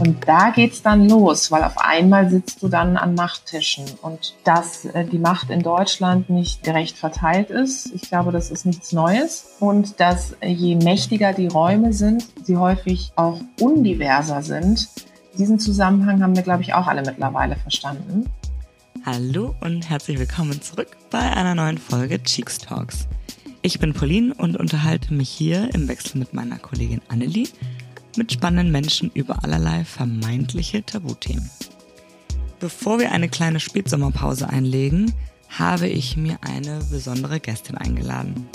Und da geht's dann los, weil auf einmal sitzt du dann an Machttischen und dass äh, die Macht in Deutschland nicht gerecht verteilt ist. Ich glaube, das ist nichts Neues und dass äh, je mächtiger die Räume sind, sie häufig auch undiverser sind. Diesen Zusammenhang haben wir, glaube ich, auch alle mittlerweile verstanden. Hallo und herzlich willkommen zurück bei einer neuen Folge Cheeks Talks. Ich bin Pauline und unterhalte mich hier im Wechsel mit meiner Kollegin Annelie mit spannenden Menschen über allerlei vermeintliche Tabuthemen. Bevor wir eine kleine Spätsommerpause einlegen, habe ich mir eine besondere Gästin eingeladen.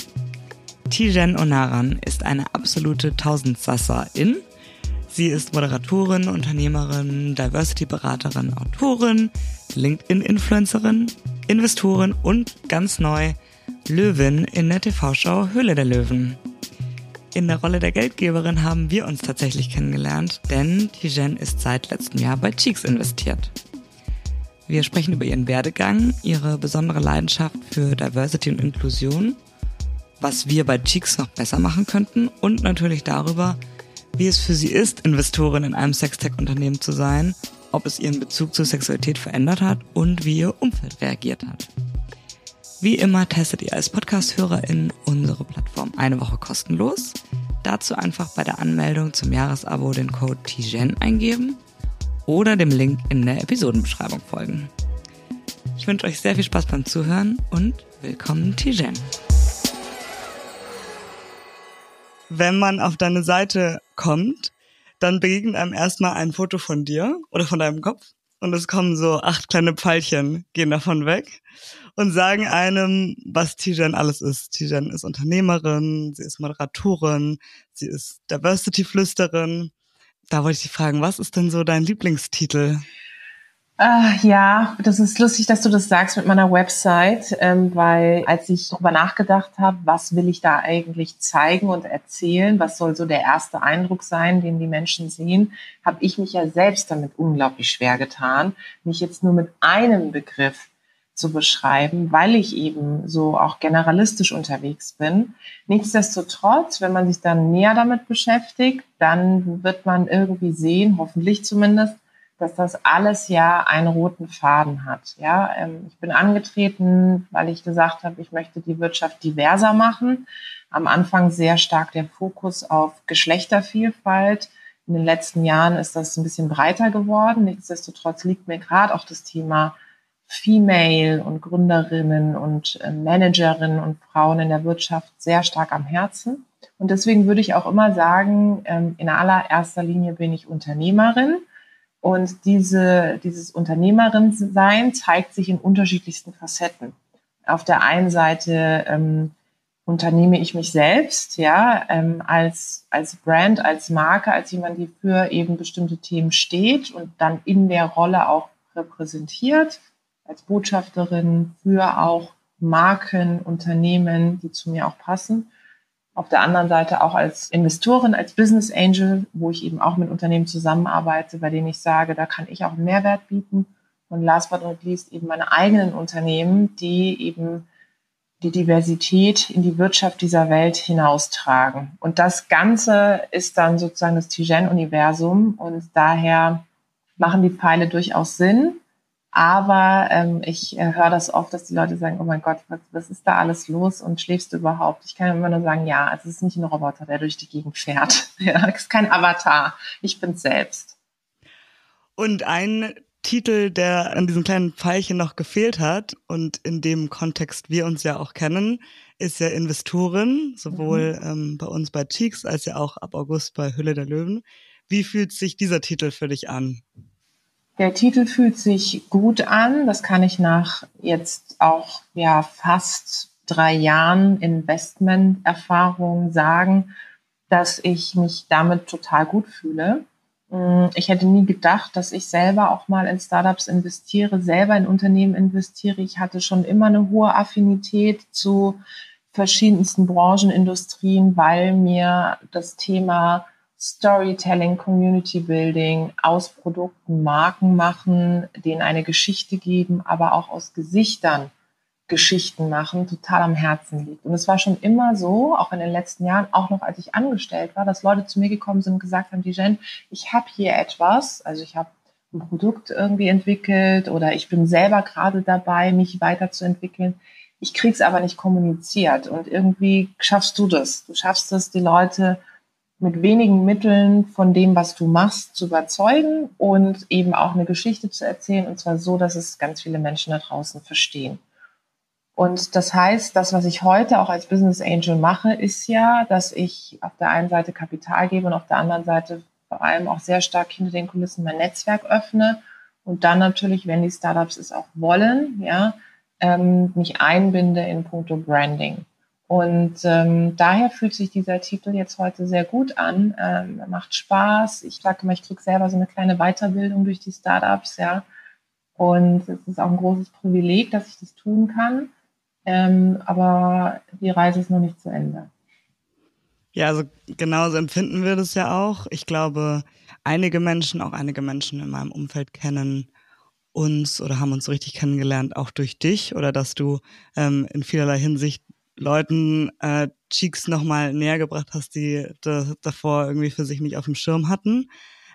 Tijen Onaran ist eine absolute Tausendsasserin. Sie ist Moderatorin, Unternehmerin, Diversity-Beraterin, Autorin, LinkedIn-Influencerin, Investorin und ganz neu Löwin in der TV-Show Höhle der Löwen. In der Rolle der Geldgeberin haben wir uns tatsächlich kennengelernt, denn Tijen ist seit letztem Jahr bei Cheeks investiert. Wir sprechen über ihren Werdegang, ihre besondere Leidenschaft für Diversity und Inklusion, was wir bei Cheeks noch besser machen könnten und natürlich darüber, wie es für sie ist, Investorin in einem Sextech-Unternehmen zu sein, ob es ihren Bezug zur Sexualität verändert hat und wie ihr Umfeld reagiert hat. Wie immer testet ihr als Podcast-HörerIn unsere Plattform eine Woche kostenlos. Dazu einfach bei der Anmeldung zum Jahresabo den Code TIGEN eingeben oder dem Link in der Episodenbeschreibung folgen. Ich wünsche euch sehr viel Spaß beim Zuhören und willkommen TIGEN. Wenn man auf deine Seite kommt, dann begegnet einem erstmal ein Foto von dir oder von deinem Kopf und es kommen so acht kleine Pfeilchen, gehen davon weg und sagen einem, was Tijan alles ist. Tijan ist Unternehmerin, sie ist Moderatorin, sie ist Diversity-Flüsterin. Da wollte ich dich fragen, was ist denn so dein Lieblingstitel? Uh, ja, das ist lustig, dass du das sagst mit meiner Website, ähm, weil als ich darüber nachgedacht habe, was will ich da eigentlich zeigen und erzählen, was soll so der erste Eindruck sein, den die Menschen sehen, habe ich mich ja selbst damit unglaublich schwer getan, mich jetzt nur mit einem Begriff zu beschreiben, weil ich eben so auch generalistisch unterwegs bin. Nichtsdestotrotz, wenn man sich dann näher damit beschäftigt, dann wird man irgendwie sehen, hoffentlich zumindest, dass das alles ja einen roten Faden hat. Ja, ähm, ich bin angetreten, weil ich gesagt habe, ich möchte die Wirtschaft diverser machen. Am Anfang sehr stark der Fokus auf Geschlechtervielfalt. In den letzten Jahren ist das ein bisschen breiter geworden. Nichtsdestotrotz liegt mir gerade auch das Thema Female und Gründerinnen und äh, Managerinnen und Frauen in der Wirtschaft sehr stark am Herzen. Und deswegen würde ich auch immer sagen, ähm, in allererster Linie bin ich Unternehmerin. Und diese, dieses Unternehmerin-Sein zeigt sich in unterschiedlichsten Facetten. Auf der einen Seite ähm, unternehme ich mich selbst, ja, ähm, als, als Brand, als Marke, als jemand, die für eben bestimmte Themen steht und dann in der Rolle auch repräsentiert als Botschafterin für auch Marken, Unternehmen, die zu mir auch passen. Auf der anderen Seite auch als Investorin, als Business Angel, wo ich eben auch mit Unternehmen zusammenarbeite, bei denen ich sage, da kann ich auch einen Mehrwert bieten. Und last but not least eben meine eigenen Unternehmen, die eben die Diversität in die Wirtschaft dieser Welt hinaustragen. Und das Ganze ist dann sozusagen das Tijen-Universum und daher machen die Pfeile durchaus Sinn. Aber ähm, ich äh, höre das oft, dass die Leute sagen, oh mein Gott, was, was ist da alles los und schläfst du überhaupt? Ich kann immer nur sagen, ja, also es ist nicht ein Roboter, der durch die Gegend fährt. Ja, es ist kein Avatar. Ich bin selbst. Und ein Titel, der an diesem kleinen Pfeilchen noch gefehlt hat und in dem Kontext wir uns ja auch kennen, ist ja Investorin, sowohl mhm. ähm, bei uns bei Cheeks als ja auch ab August bei Hülle der Löwen. Wie fühlt sich dieser Titel für dich an? Der Titel fühlt sich gut an. Das kann ich nach jetzt auch ja fast drei Jahren Investmenterfahrung sagen, dass ich mich damit total gut fühle. Mm, ich hätte nie gedacht, dass ich selber auch mal in Startups investiere, selber in Unternehmen investiere. Ich hatte schon immer eine hohe Affinität zu verschiedensten Branchenindustrien, weil mir das Thema Storytelling, Community Building, aus Produkten Marken machen, denen eine Geschichte geben, aber auch aus Gesichtern Geschichten machen total am Herzen liegt. Und es war schon immer so, auch in den letzten Jahren, auch noch als ich angestellt war, dass Leute zu mir gekommen sind und gesagt haben, die Jen, ich habe hier etwas, also ich habe ein Produkt irgendwie entwickelt oder ich bin selber gerade dabei, mich weiterzuentwickeln. Ich krieg's aber nicht kommuniziert und irgendwie schaffst du das. Du schaffst es, die Leute mit wenigen Mitteln von dem, was du machst, zu überzeugen und eben auch eine Geschichte zu erzählen und zwar so, dass es ganz viele Menschen da draußen verstehen. Und das heißt, das, was ich heute auch als Business Angel mache, ist ja, dass ich auf der einen Seite Kapital gebe und auf der anderen Seite vor allem auch sehr stark hinter den Kulissen mein Netzwerk öffne und dann natürlich, wenn die Startups es auch wollen, ja, ähm, mich einbinde in puncto Branding. Und ähm, daher fühlt sich dieser Titel jetzt heute sehr gut an. Ähm, macht Spaß. Ich sage immer, ich kriege selber so eine kleine Weiterbildung durch die Startups, ja. Und es ist auch ein großes Privileg, dass ich das tun kann. Ähm, aber die Reise ist noch nicht zu Ende. Ja, also genauso empfinden wir das ja auch. Ich glaube, einige Menschen, auch einige Menschen in meinem Umfeld kennen uns oder haben uns richtig kennengelernt, auch durch dich oder dass du ähm, in vielerlei Hinsicht Leuten äh, Cheeks nochmal näher gebracht hast, die da, davor irgendwie für sich nicht auf dem Schirm hatten.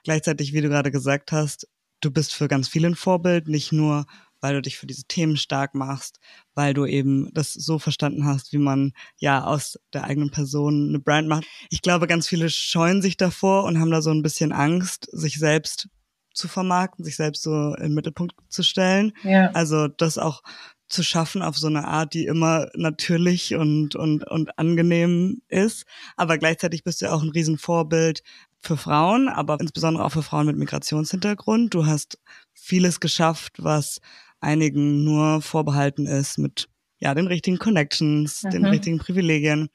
Gleichzeitig, wie du gerade gesagt hast, du bist für ganz viele ein Vorbild, nicht nur weil du dich für diese Themen stark machst, weil du eben das so verstanden hast, wie man ja aus der eigenen Person eine Brand macht. Ich glaube, ganz viele scheuen sich davor und haben da so ein bisschen Angst, sich selbst zu vermarkten, sich selbst so in den Mittelpunkt zu stellen. Ja. Also das auch zu schaffen auf so eine Art, die immer natürlich und, und, und angenehm ist. Aber gleichzeitig bist du auch ein Riesenvorbild für Frauen, aber insbesondere auch für Frauen mit Migrationshintergrund. Du hast vieles geschafft, was einigen nur vorbehalten ist mit ja den richtigen Connections, mhm. den richtigen Privilegien.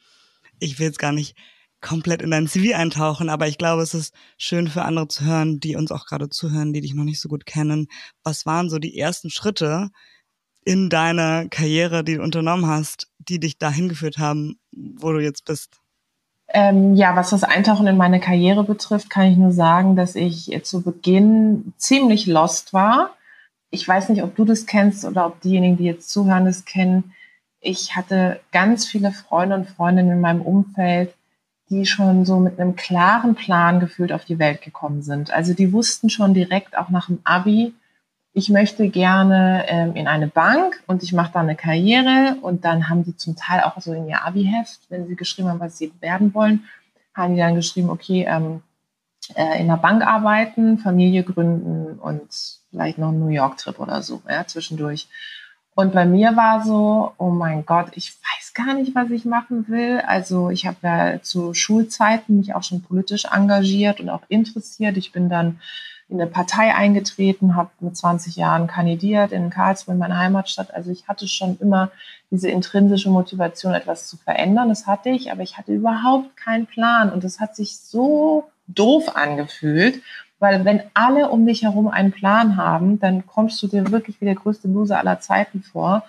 Ich will jetzt gar nicht komplett in dein CV eintauchen, aber ich glaube, es ist schön für andere zu hören, die uns auch gerade zuhören, die dich noch nicht so gut kennen. Was waren so die ersten Schritte in deiner Karriere, die du unternommen hast, die dich dahin geführt haben, wo du jetzt bist? Ähm, ja, was das Eintauchen in meine Karriere betrifft, kann ich nur sagen, dass ich zu Beginn ziemlich lost war ich weiß nicht, ob du das kennst oder ob diejenigen, die jetzt zuhören, das kennen. Ich hatte ganz viele Freunde und Freundinnen in meinem Umfeld, die schon so mit einem klaren Plan gefühlt auf die Welt gekommen sind. Also die wussten schon direkt auch nach dem Abi, ich möchte gerne ähm, in eine Bank und ich mache da eine Karriere und dann haben die zum Teil auch so in ihr Abi-Heft, wenn sie geschrieben haben, was sie werden wollen, haben die dann geschrieben, okay, ähm, äh, in der Bank arbeiten, Familie gründen und vielleicht noch einen New York-Trip oder so, ja, zwischendurch. Und bei mir war so, oh mein Gott, ich weiß gar nicht, was ich machen will. Also ich habe ja zu Schulzeiten mich auch schon politisch engagiert und auch interessiert. Ich bin dann in eine Partei eingetreten, habe mit 20 Jahren kandidiert in Karlsruhe, in meiner Heimatstadt. Also ich hatte schon immer diese intrinsische Motivation, etwas zu verändern. Das hatte ich, aber ich hatte überhaupt keinen Plan. Und das hat sich so doof angefühlt. Weil wenn alle um dich herum einen Plan haben, dann kommst du dir wirklich wie der größte Loser aller Zeiten vor.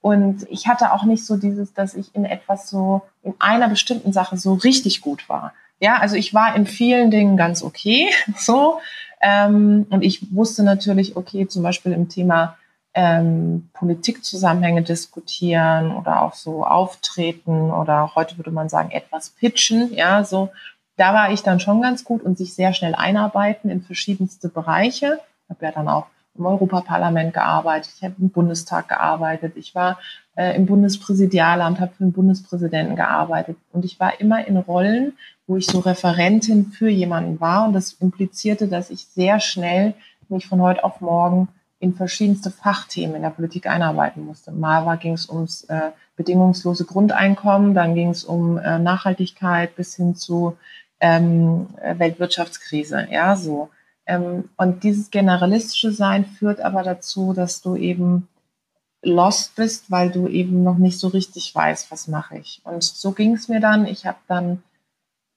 Und ich hatte auch nicht so dieses, dass ich in etwas so, in einer bestimmten Sache so richtig gut war. Ja, also ich war in vielen Dingen ganz okay, so. Ähm, und ich wusste natürlich, okay, zum Beispiel im Thema ähm, Politikzusammenhänge diskutieren oder auch so auftreten oder heute würde man sagen etwas pitchen, ja, so da war ich dann schon ganz gut und sich sehr schnell einarbeiten in verschiedenste Bereiche. Ich habe ja dann auch im Europaparlament gearbeitet, ich habe im Bundestag gearbeitet, ich war äh, im Bundespräsidialamt, habe für den Bundespräsidenten gearbeitet und ich war immer in Rollen, wo ich so Referentin für jemanden war und das implizierte, dass ich sehr schnell mich von heute auf morgen in verschiedenste Fachthemen in der Politik einarbeiten musste. Mal ging es ums äh, bedingungslose Grundeinkommen, dann ging es um äh, Nachhaltigkeit bis hin zu ähm, Weltwirtschaftskrise, ja, so. Ähm, und dieses generalistische Sein führt aber dazu, dass du eben lost bist, weil du eben noch nicht so richtig weißt, was mache ich. Und so ging es mir dann. Ich habe dann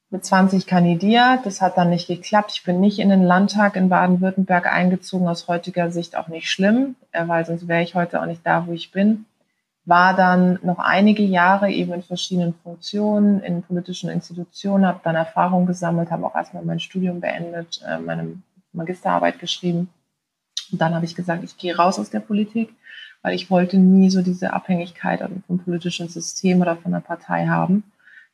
mit 20 kandidiert. Das hat dann nicht geklappt. Ich bin nicht in den Landtag in Baden-Württemberg eingezogen, aus heutiger Sicht auch nicht schlimm, äh, weil sonst wäre ich heute auch nicht da, wo ich bin war dann noch einige Jahre eben in verschiedenen Funktionen, in politischen Institutionen, habe dann Erfahrung gesammelt, habe auch erstmal mein Studium beendet, äh, meine Magisterarbeit geschrieben. Und dann habe ich gesagt, ich gehe raus aus der Politik, weil ich wollte nie so diese Abhängigkeit vom politischen System oder von der Partei haben.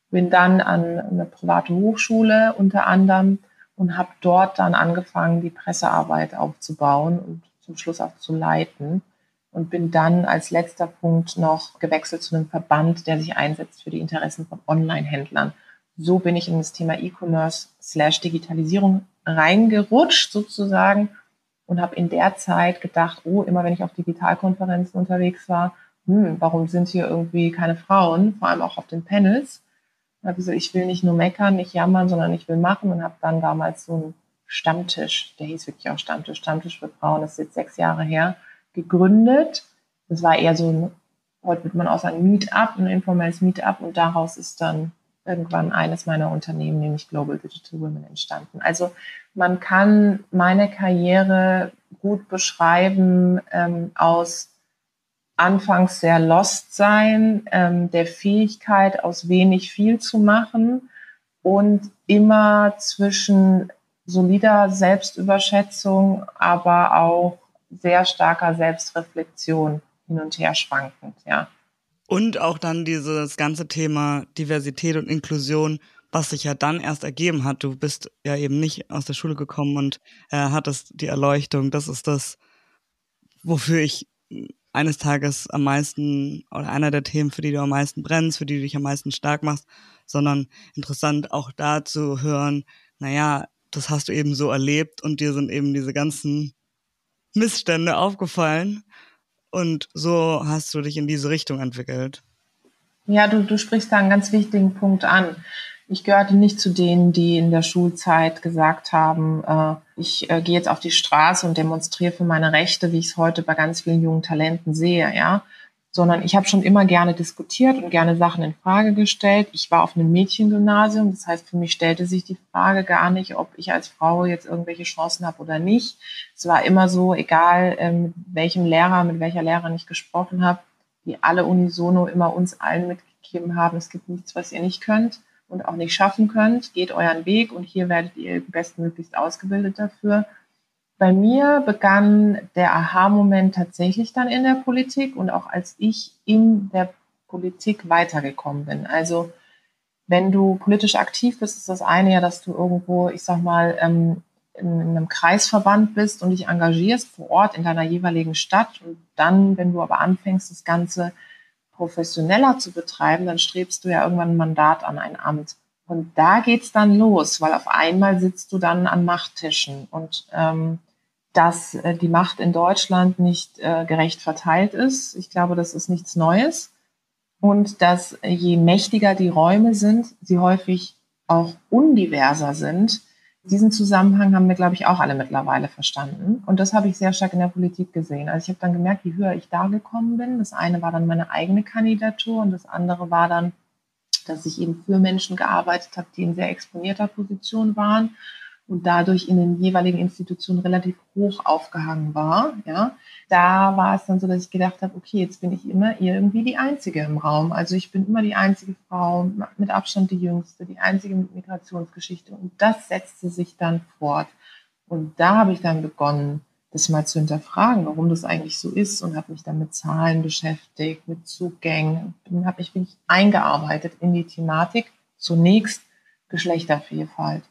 Bin dann an eine private Hochschule unter anderem und habe dort dann angefangen, die Pressearbeit aufzubauen und zum Schluss auch zu leiten und bin dann als letzter Punkt noch gewechselt zu einem Verband, der sich einsetzt für die Interessen von Online-Händlern. So bin ich in das Thema E-Commerce slash Digitalisierung reingerutscht sozusagen und habe in der Zeit gedacht, oh, immer wenn ich auf Digitalkonferenzen unterwegs war, hm, warum sind hier irgendwie keine Frauen, vor allem auch auf den Panels. Da habe ich gesagt, ich will nicht nur meckern, nicht jammern, sondern ich will machen und habe dann damals so einen Stammtisch, der hieß wirklich auch Stammtisch, Stammtisch für Frauen, das ist jetzt sechs Jahre her, gegründet. Das war eher so ein, heute wird man auch sagen, Meetup, ein informelles Meetup und daraus ist dann irgendwann eines meiner Unternehmen, nämlich Global Digital Women, entstanden. Also man kann meine Karriere gut beschreiben ähm, aus anfangs sehr lost sein, ähm, der Fähigkeit, aus wenig viel zu machen und immer zwischen solider Selbstüberschätzung, aber auch sehr starker Selbstreflexion hin und her schwankend, ja. Und auch dann dieses ganze Thema Diversität und Inklusion, was sich ja dann erst ergeben hat. Du bist ja eben nicht aus der Schule gekommen und äh, hattest die Erleuchtung. Das ist das, wofür ich eines Tages am meisten oder einer der Themen, für die du am meisten brennst, für die du dich am meisten stark machst, sondern interessant auch da zu hören, naja, das hast du eben so erlebt und dir sind eben diese ganzen Missstände aufgefallen und so hast du dich in diese Richtung entwickelt. Ja, du, du sprichst da einen ganz wichtigen Punkt an. Ich gehörte nicht zu denen, die in der Schulzeit gesagt haben, äh, ich äh, gehe jetzt auf die Straße und demonstriere für meine Rechte, wie ich es heute bei ganz vielen jungen Talenten sehe, ja sondern ich habe schon immer gerne diskutiert und gerne Sachen in Frage gestellt. Ich war auf einem Mädchengymnasium, das heißt, für mich stellte sich die Frage gar nicht, ob ich als Frau jetzt irgendwelche Chancen habe oder nicht. Es war immer so, egal ähm, mit welchem Lehrer, mit welcher Lehrerin ich gesprochen habe, die alle unisono immer uns allen mitgegeben haben, es gibt nichts, was ihr nicht könnt und auch nicht schaffen könnt. Geht euren Weg und hier werdet ihr bestmöglichst ausgebildet dafür. Bei mir begann der Aha-Moment tatsächlich dann in der Politik und auch als ich in der Politik weitergekommen bin. Also wenn du politisch aktiv bist, ist das eine ja, dass du irgendwo, ich sag mal, ähm, in einem Kreisverband bist und dich engagierst vor Ort in deiner jeweiligen Stadt. Und dann, wenn du aber anfängst, das Ganze professioneller zu betreiben, dann strebst du ja irgendwann ein Mandat an ein Amt. Und da geht's dann los, weil auf einmal sitzt du dann an Machttischen und ähm, dass äh, die Macht in Deutschland nicht äh, gerecht verteilt ist. Ich glaube, das ist nichts Neues. Und dass äh, je mächtiger die Räume sind, sie häufig auch undiverser sind. Diesen Zusammenhang haben wir, glaube ich, auch alle mittlerweile verstanden. Und das habe ich sehr stark in der Politik gesehen. Also ich habe dann gemerkt, wie höher ich da gekommen bin. Das eine war dann meine eigene Kandidatur und das andere war dann, dass ich eben für Menschen gearbeitet habe, die in sehr exponierter Position waren und dadurch in den jeweiligen Institutionen relativ hoch aufgehangen war, ja, da war es dann so, dass ich gedacht habe, okay, jetzt bin ich immer irgendwie die Einzige im Raum. Also ich bin immer die einzige Frau, mit Abstand die Jüngste, die einzige mit Migrationsgeschichte. Und das setzte sich dann fort. Und da habe ich dann begonnen, das mal zu hinterfragen, warum das eigentlich so ist und habe mich dann mit Zahlen beschäftigt, mit Zugängen, habe mich wirklich eingearbeitet in die Thematik. Zunächst Geschlechtervielfalt.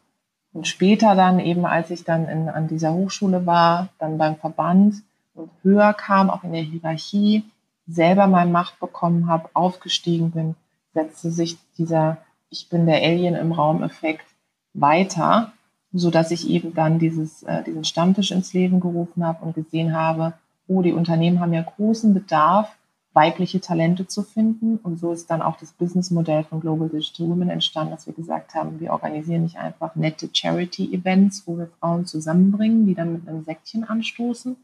Und später dann eben, als ich dann in, an dieser Hochschule war, dann beim Verband und höher kam, auch in der Hierarchie, selber mal Macht bekommen habe, aufgestiegen bin, setzte sich dieser Ich bin der Alien im Raum-Effekt weiter, so dass ich eben dann dieses, äh, diesen Stammtisch ins Leben gerufen habe und gesehen habe, oh, die Unternehmen haben ja großen Bedarf weibliche Talente zu finden. Und so ist dann auch das Businessmodell von Global Digital Women entstanden, dass wir gesagt haben, wir organisieren nicht einfach nette Charity-Events, wo wir Frauen zusammenbringen, die dann mit einem Säckchen anstoßen,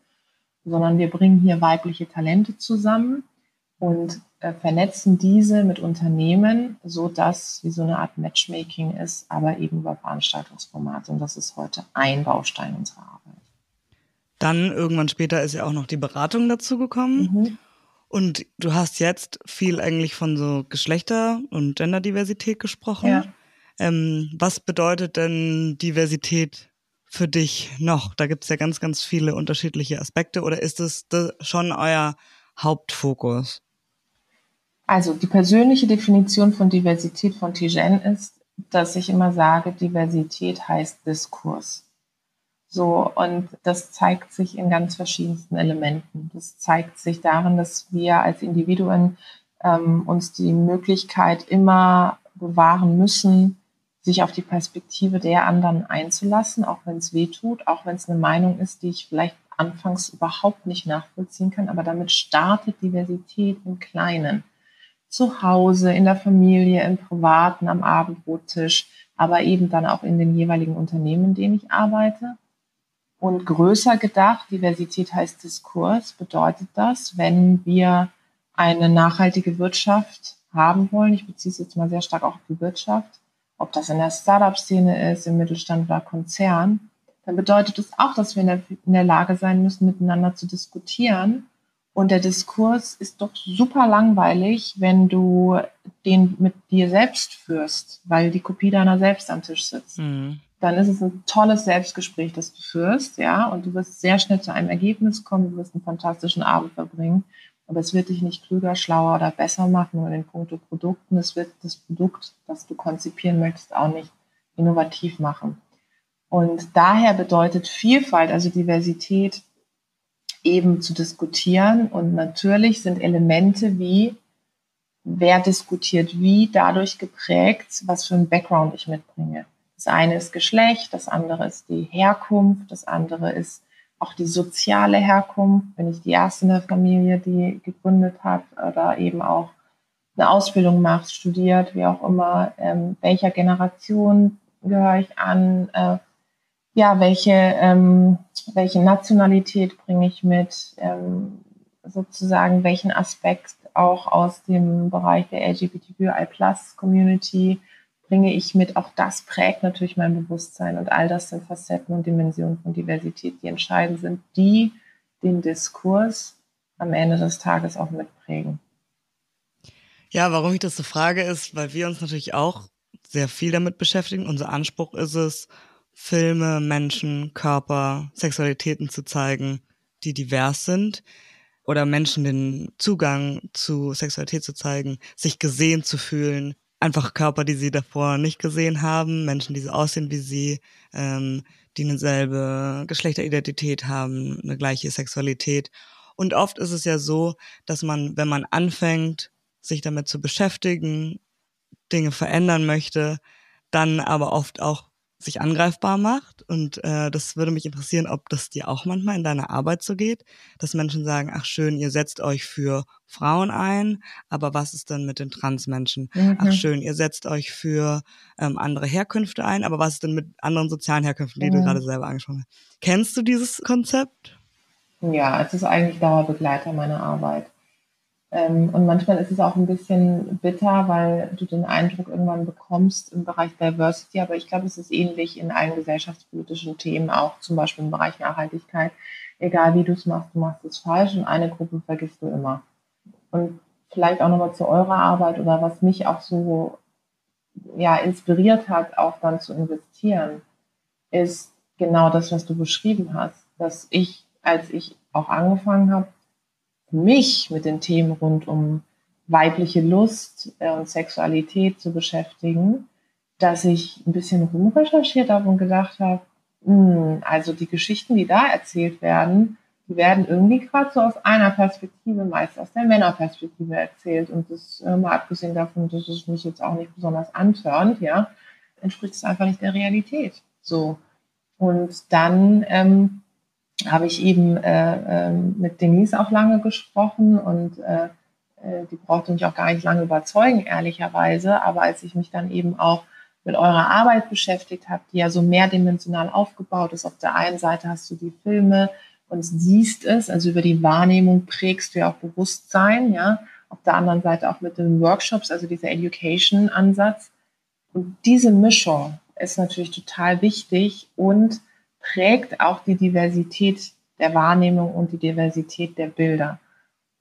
sondern wir bringen hier weibliche Talente zusammen und äh, vernetzen diese mit Unternehmen, so dass wie so eine Art Matchmaking ist, aber eben über Veranstaltungsformate. Und das ist heute ein Baustein unserer Arbeit. Dann irgendwann später ist ja auch noch die Beratung dazu gekommen. Mhm. Und du hast jetzt viel eigentlich von so Geschlechter- und Genderdiversität gesprochen. Ja. Ähm, was bedeutet denn Diversität für dich noch? Da gibt es ja ganz, ganz viele unterschiedliche Aspekte. Oder ist es schon euer Hauptfokus? Also die persönliche Definition von Diversität von Tijen ist, dass ich immer sage, Diversität heißt Diskurs. So, und das zeigt sich in ganz verschiedensten Elementen. Das zeigt sich darin, dass wir als Individuen ähm, uns die Möglichkeit immer bewahren müssen, sich auf die Perspektive der anderen einzulassen, auch wenn es weh tut, auch wenn es eine Meinung ist, die ich vielleicht anfangs überhaupt nicht nachvollziehen kann. Aber damit startet Diversität im Kleinen. Zu Hause, in der Familie, im Privaten, am Abendbrottisch, aber eben dann auch in den jeweiligen Unternehmen, in denen ich arbeite. Und größer gedacht, Diversität heißt Diskurs, bedeutet das, wenn wir eine nachhaltige Wirtschaft haben wollen, ich beziehe es jetzt mal sehr stark auch auf die Wirtschaft, ob das in der Startup-Szene ist, im Mittelstand oder Konzern, dann bedeutet es auch, dass wir in der, in der Lage sein müssen, miteinander zu diskutieren. Und der Diskurs ist doch super langweilig, wenn du den mit dir selbst führst, weil die Kopie deiner selbst am Tisch sitzt. Mhm dann ist es ein tolles Selbstgespräch, das du führst, ja, und du wirst sehr schnell zu einem Ergebnis kommen, du wirst einen fantastischen Abend verbringen, aber es wird dich nicht klüger, schlauer oder besser machen oder in puncto Produkten, es wird das Produkt, das du konzipieren möchtest, auch nicht innovativ machen. Und daher bedeutet Vielfalt, also Diversität, eben zu diskutieren und natürlich sind Elemente wie wer diskutiert wie dadurch geprägt, was für ein Background ich mitbringe. Das eine ist Geschlecht, das andere ist die Herkunft, das andere ist auch die soziale Herkunft. Bin ich die erste in der Familie, die gegründet hat oder eben auch eine Ausbildung macht, studiert, wie auch immer, ähm, welcher Generation gehöre ich an, äh, ja, welche, ähm, welche Nationalität bringe ich mit, ähm, sozusagen welchen Aspekt auch aus dem Bereich der LGBTQI-Plus-Community bringe ich mit. Auch das prägt natürlich mein Bewusstsein und all das sind Facetten und Dimensionen von Diversität, die entscheidend sind, die den Diskurs am Ende des Tages auch mitprägen. Ja, warum ich das so frage, ist, weil wir uns natürlich auch sehr viel damit beschäftigen. Unser Anspruch ist es, Filme, Menschen, Körper, Sexualitäten zu zeigen, die divers sind oder Menschen den Zugang zu Sexualität zu zeigen, sich gesehen zu fühlen, einfach Körper, die sie davor nicht gesehen haben, Menschen, die so aussehen wie sie, ähm, die eine selbe Geschlechteridentität haben, eine gleiche Sexualität. Und oft ist es ja so, dass man, wenn man anfängt, sich damit zu beschäftigen, Dinge verändern möchte, dann aber oft auch sich angreifbar macht. Und äh, das würde mich interessieren, ob das dir auch manchmal in deiner Arbeit so geht, dass Menschen sagen, ach schön, ihr setzt euch für Frauen ein, aber was ist denn mit den Transmenschen? Mhm. Ach schön, ihr setzt euch für ähm, andere Herkünfte ein, aber was ist denn mit anderen sozialen Herkünften, die mhm. du gerade selber angesprochen hast? Kennst du dieses Konzept? Ja, es ist eigentlich Dauerbegleiter meiner Arbeit. Ähm, und manchmal ist es auch ein bisschen bitter, weil du den Eindruck irgendwann bekommst im Bereich Diversity, aber ich glaube, es ist ähnlich in allen gesellschaftspolitischen Themen, auch zum Beispiel im Bereich Nachhaltigkeit. Egal wie du es machst, du machst es falsch und eine Gruppe vergisst du immer. Und vielleicht auch nochmal zu eurer Arbeit oder was mich auch so ja, inspiriert hat, auch dann zu investieren, ist genau das, was du beschrieben hast, dass ich, als ich auch angefangen habe, mich mit den Themen rund um weibliche Lust äh, und Sexualität zu beschäftigen, dass ich ein bisschen rumrecherchiert habe und gedacht habe, hm, also die Geschichten, die da erzählt werden, die werden irgendwie gerade so aus einer Perspektive, meist aus der Männerperspektive erzählt. Und das, äh, mal abgesehen davon, dass es mich jetzt auch nicht besonders antörnt, ja, entspricht es einfach nicht der Realität. So. Und dann ähm, habe ich eben äh, äh, mit Denise auch lange gesprochen und äh, äh, die brauchte mich auch gar nicht lange überzeugen, ehrlicherweise. Aber als ich mich dann eben auch mit eurer Arbeit beschäftigt habe, die ja so mehrdimensional aufgebaut ist, auf der einen Seite hast du die Filme und siehst es, also über die Wahrnehmung prägst du ja auch Bewusstsein, ja. Auf der anderen Seite auch mit den Workshops, also dieser Education-Ansatz. Und diese Mischung ist natürlich total wichtig und prägt auch die Diversität der Wahrnehmung und die Diversität der Bilder.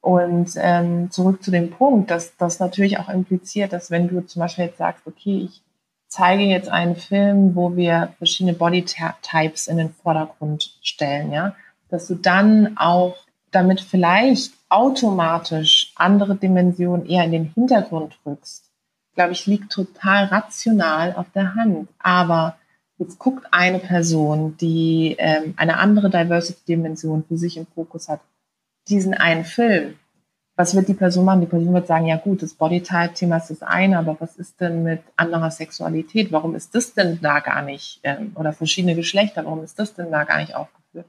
Und ähm, zurück zu dem Punkt, dass das natürlich auch impliziert, dass wenn du zum Beispiel jetzt sagst, okay, ich zeige jetzt einen Film, wo wir verschiedene Bodytypes in den Vordergrund stellen, ja, dass du dann auch damit vielleicht automatisch andere Dimensionen eher in den Hintergrund rückst, glaube ich, liegt total rational auf der Hand. Aber jetzt guckt eine Person, die ähm, eine andere Diversity-Dimension für sich im Fokus hat, diesen einen Film. Was wird die Person machen? Die Person wird sagen, ja gut, das Bodytype-Thema ist das eine, aber was ist denn mit anderer Sexualität? Warum ist das denn da gar nicht? Ähm, oder verschiedene Geschlechter, warum ist das denn da gar nicht aufgeführt?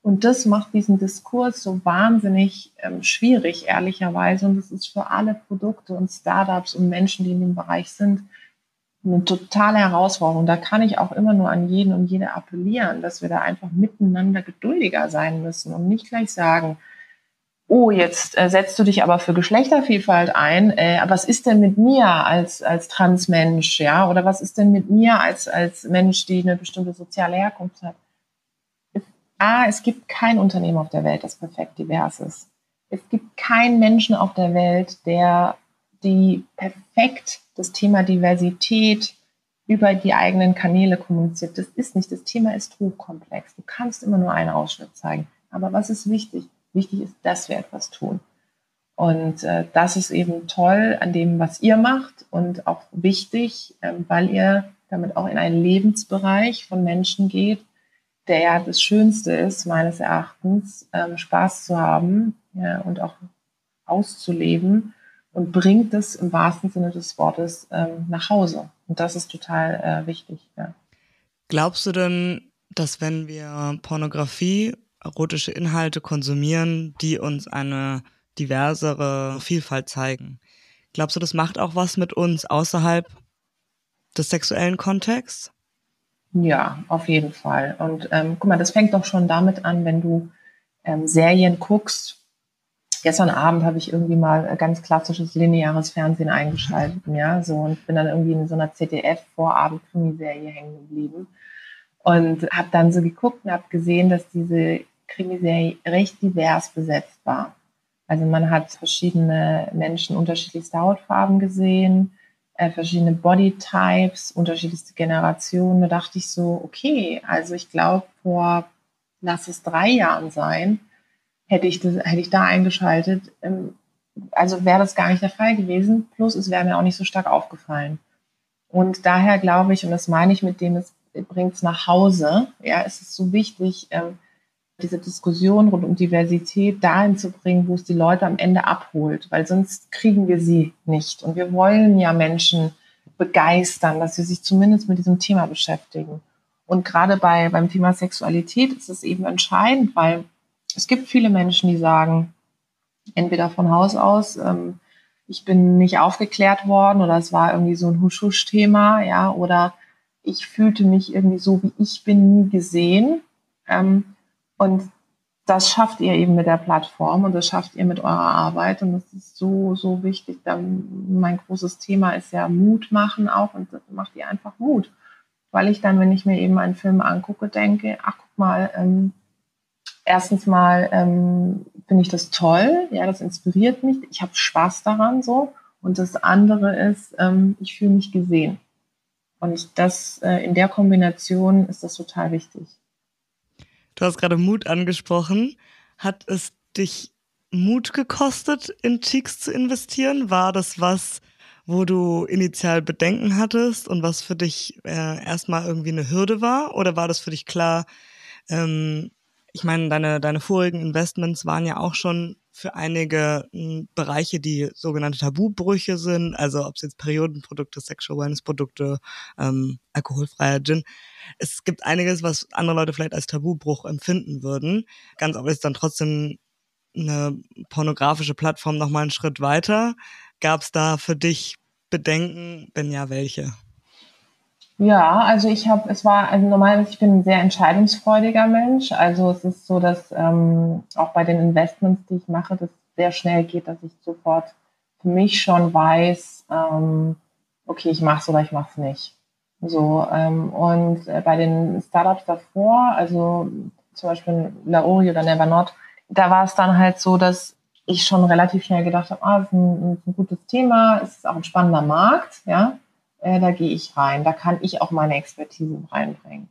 Und das macht diesen Diskurs so wahnsinnig ähm, schwierig, ehrlicherweise. Und das ist für alle Produkte und Startups und Menschen, die in dem Bereich sind, eine totale Herausforderung. Da kann ich auch immer nur an jeden und jede appellieren, dass wir da einfach miteinander geduldiger sein müssen und nicht gleich sagen, oh, jetzt äh, setzt du dich aber für Geschlechtervielfalt ein, äh, was ist denn mit mir als, als Transmensch, ja? Oder was ist denn mit mir als, als Mensch, die eine bestimmte soziale Herkunft hat? A, es gibt kein Unternehmen auf der Welt, das perfekt divers ist. Es gibt keinen Menschen auf der Welt, der die perfekt das Thema Diversität über die eigenen Kanäle kommuniziert. Das ist nicht, das Thema ist hochkomplex. Du kannst immer nur einen Ausschnitt zeigen. Aber was ist wichtig? Wichtig ist, dass wir etwas tun. Und äh, das ist eben toll an dem, was ihr macht und auch wichtig, äh, weil ihr damit auch in einen Lebensbereich von Menschen geht, der ja das Schönste ist, meines Erachtens, ähm, Spaß zu haben ja, und auch auszuleben und bringt es im wahrsten Sinne des Wortes ähm, nach Hause. Und das ist total äh, wichtig. Ja. Glaubst du denn, dass wenn wir Pornografie erotische Inhalte konsumieren, die uns eine diversere Vielfalt zeigen. Glaubst du, das macht auch was mit uns außerhalb des sexuellen Kontexts? Ja, auf jeden Fall. Und ähm, guck mal, das fängt doch schon damit an, wenn du ähm, Serien guckst. Gestern Abend habe ich irgendwie mal ganz klassisches lineares Fernsehen eingeschaltet, ja, so und bin dann irgendwie in so einer ZDF-Vorabend-Krimiserie hängen geblieben und habe dann so geguckt und habe gesehen, dass diese Krimiserie recht divers besetzt war. Also man hat verschiedene Menschen unterschiedlichster Hautfarben gesehen, äh, verschiedene Bodytypes, unterschiedlichste Generationen. Da dachte ich so, okay, also ich glaube vor, lass es drei Jahren sein, hätte ich, das, hätte ich da eingeschaltet. Ähm, also wäre das gar nicht der Fall gewesen. Plus es wäre mir auch nicht so stark aufgefallen. Und daher glaube ich, und das meine ich mit dem, es bringt es nach Hause, ja, es ist so wichtig, ähm, diese Diskussion rund um Diversität dahin zu bringen, wo es die Leute am Ende abholt, weil sonst kriegen wir sie nicht. Und wir wollen ja Menschen begeistern, dass sie sich zumindest mit diesem Thema beschäftigen. Und gerade bei, beim Thema Sexualität ist es eben entscheidend, weil es gibt viele Menschen, die sagen, entweder von Haus aus, ähm, ich bin nicht aufgeklärt worden oder es war irgendwie so ein Husch-Husch-Thema, ja, oder ich fühlte mich irgendwie so, wie ich bin, nie gesehen. Ähm, und das schafft ihr eben mit der Plattform und das schafft ihr mit eurer Arbeit und das ist so, so wichtig. Dann mein großes Thema ist ja Mut machen auch und das macht ihr einfach Mut. Weil ich dann, wenn ich mir eben einen Film angucke, denke, ach guck mal, ähm, erstens mal ähm, finde ich das toll, ja, das inspiriert mich, ich habe Spaß daran so. Und das andere ist, ähm, ich fühle mich gesehen. Und das äh, in der Kombination ist das total wichtig. Du hast gerade Mut angesprochen. Hat es dich Mut gekostet, in Cheeks zu investieren? War das was, wo du initial Bedenken hattest und was für dich äh, erstmal irgendwie eine Hürde war? Oder war das für dich klar? Ähm, ich meine, deine, deine vorigen Investments waren ja auch schon für einige m, Bereiche, die sogenannte Tabubrüche sind, also ob es jetzt Periodenprodukte, Sexual Wellness Produkte, ähm, alkoholfreier Gin es gibt einiges, was andere Leute vielleicht als Tabubruch empfinden würden. Ganz oft ist dann trotzdem eine pornografische Plattform nochmal einen Schritt weiter. Gab es da für dich Bedenken? Wenn ja, welche? Ja, also ich habe, es war, also normalerweise, ich bin ein sehr entscheidungsfreudiger Mensch. Also es ist so, dass ähm, auch bei den Investments, die ich mache, das sehr schnell geht, dass ich sofort für mich schon weiß, ähm, okay, ich mache es oder ich mache es nicht. So, ähm, und äh, bei den Startups davor, also zum Beispiel Laori oder Nevernot, da war es dann halt so, dass ich schon relativ schnell gedacht habe, ah, das ist ein, ein gutes Thema, es ist auch ein spannender Markt, ja, äh, da gehe ich rein, da kann ich auch meine Expertise reinbringen.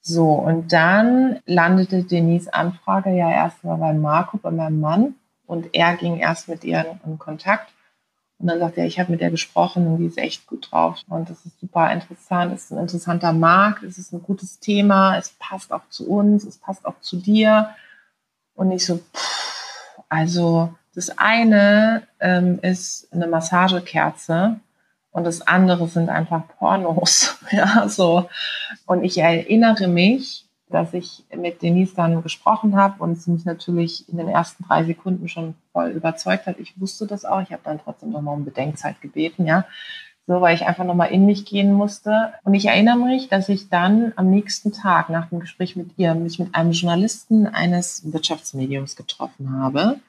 So, und dann landete Denise Anfrage ja erstmal bei Marco, bei meinem Mann. Und er ging erst mit ihr in Kontakt. Und dann sagte er, ich habe mit der gesprochen und die ist echt gut drauf. Und das ist super interessant, es ist ein interessanter Markt, es ist ein gutes Thema, es passt auch zu uns, es passt auch zu dir. Und ich so, pff, also das eine ähm, ist eine Massagekerze und das andere sind einfach Pornos. ja, so. Und ich erinnere mich, dass ich mit Denise dann gesprochen habe und sie mich natürlich in den ersten drei Sekunden schon voll überzeugt hat. Ich wusste das auch. Ich habe dann trotzdem nochmal um Bedenkzeit gebeten, ja. So, weil ich einfach nochmal in mich gehen musste. Und ich erinnere mich, dass ich dann am nächsten Tag nach dem Gespräch mit ihr mich mit einem Journalisten eines Wirtschaftsmediums getroffen habe.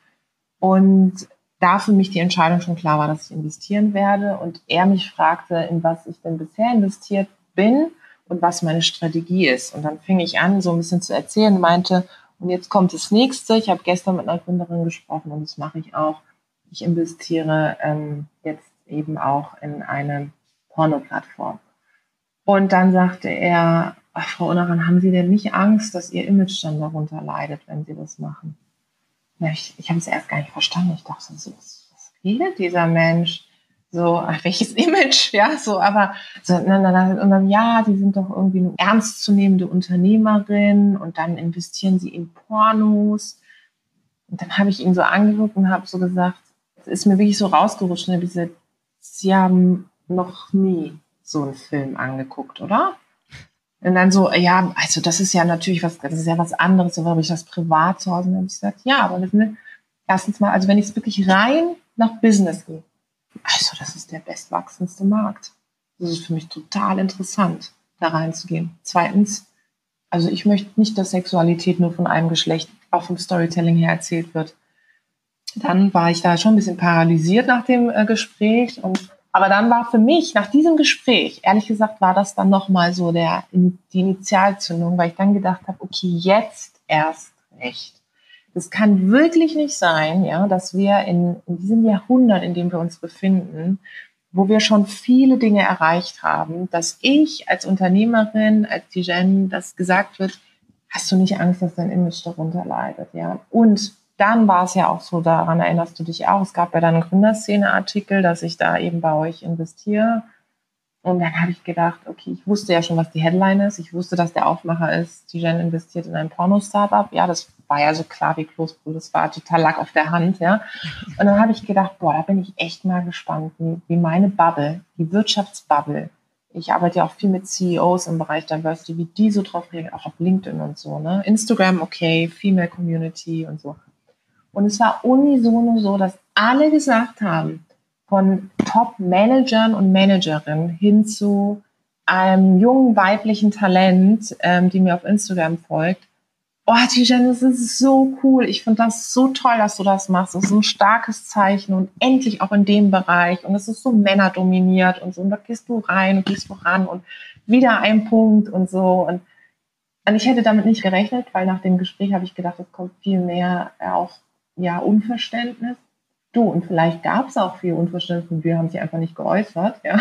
Und da für mich die Entscheidung schon klar war, dass ich investieren werde. Und er mich fragte, in was ich denn bisher investiert bin und was meine Strategie ist. Und dann fing ich an, so ein bisschen zu erzählen, meinte, und jetzt kommt das nächste. Ich habe gestern mit einer Gründerin gesprochen und das mache ich auch. Ich investiere ähm, jetzt eben auch in eine Porno-Plattform. Und dann sagte er, Frau Unaran, haben Sie denn nicht Angst, dass Ihr Image dann darunter leidet, wenn Sie das machen? Ja, ich, ich habe es erst gar nicht verstanden. Ich dachte so, was, was redet dieser Mensch? So, welches Image, ja, so, aber so, na, na, na, und dann, ja, die sind doch irgendwie eine ernstzunehmende Unternehmerin und dann investieren sie in Pornos. Und dann habe ich ihn so angeguckt und habe so gesagt, es ist mir wirklich so rausgerutscht, ne, diese, sie haben noch nie so einen Film angeguckt, oder? Und dann so, ja, also das ist ja natürlich was, das ist ja was anderes, so habe ich das privat zu Hause. Und dann habe ich gesagt, ja, aber das, ne, erstens mal, also wenn ich es wirklich rein nach Business gehe, also das ist der bestwachsendste Markt. Das ist für mich total interessant, da reinzugehen. Zweitens, also ich möchte nicht, dass Sexualität nur von einem Geschlecht, auch vom Storytelling her erzählt wird. Dann war ich da schon ein bisschen paralysiert nach dem äh, Gespräch und aber dann war für mich nach diesem Gespräch, ehrlich gesagt, war das dann nochmal so der, die Initialzündung, weil ich dann gedacht habe, okay, jetzt erst recht. Es kann wirklich nicht sein, ja, dass wir in, in diesem Jahrhundert, in dem wir uns befinden, wo wir schon viele Dinge erreicht haben, dass ich als Unternehmerin, als Dijen, das gesagt wird, hast du nicht Angst, dass dein Image darunter leidet, ja? Und dann war es ja auch so, daran erinnerst du dich auch, es gab ja dann einen Gründerszene-Artikel, dass ich da eben bei euch investiere. Und dann habe ich gedacht, okay, ich wusste ja schon, was die Headline ist. Ich wusste, dass der Aufmacher ist, die Jen investiert in ein Porno-Startup. Ja, das war ja so klar wie Kloßbrühe. Das war total Lack auf der Hand, ja. Und dann habe ich gedacht, boah, da bin ich echt mal gespannt, wie, wie meine Bubble, die Wirtschaftsbubble, ich arbeite ja auch viel mit CEOs im Bereich Diversity, wie die so drauf reagieren, auch auf LinkedIn und so, ne? Instagram, okay, Female Community und so. Und es war unisono so, dass alle gesagt haben, von Top-Managern und Managerinnen hin zu einem jungen weiblichen Talent, ähm, die mir auf Instagram folgt. Oh, Tijan, das ist so cool. Ich finde das so toll, dass du das machst. Das ist ein starkes Zeichen und endlich auch in dem Bereich. Und es ist so männerdominiert und so. Und da gehst du rein und gehst voran und wieder ein Punkt und so. Und, und ich hätte damit nicht gerechnet, weil nach dem Gespräch habe ich gedacht, es kommt viel mehr auch ja, Unverständnis. Du, und vielleicht gab es auch viel Unverständnis und wir haben sie einfach nicht geäußert, ja.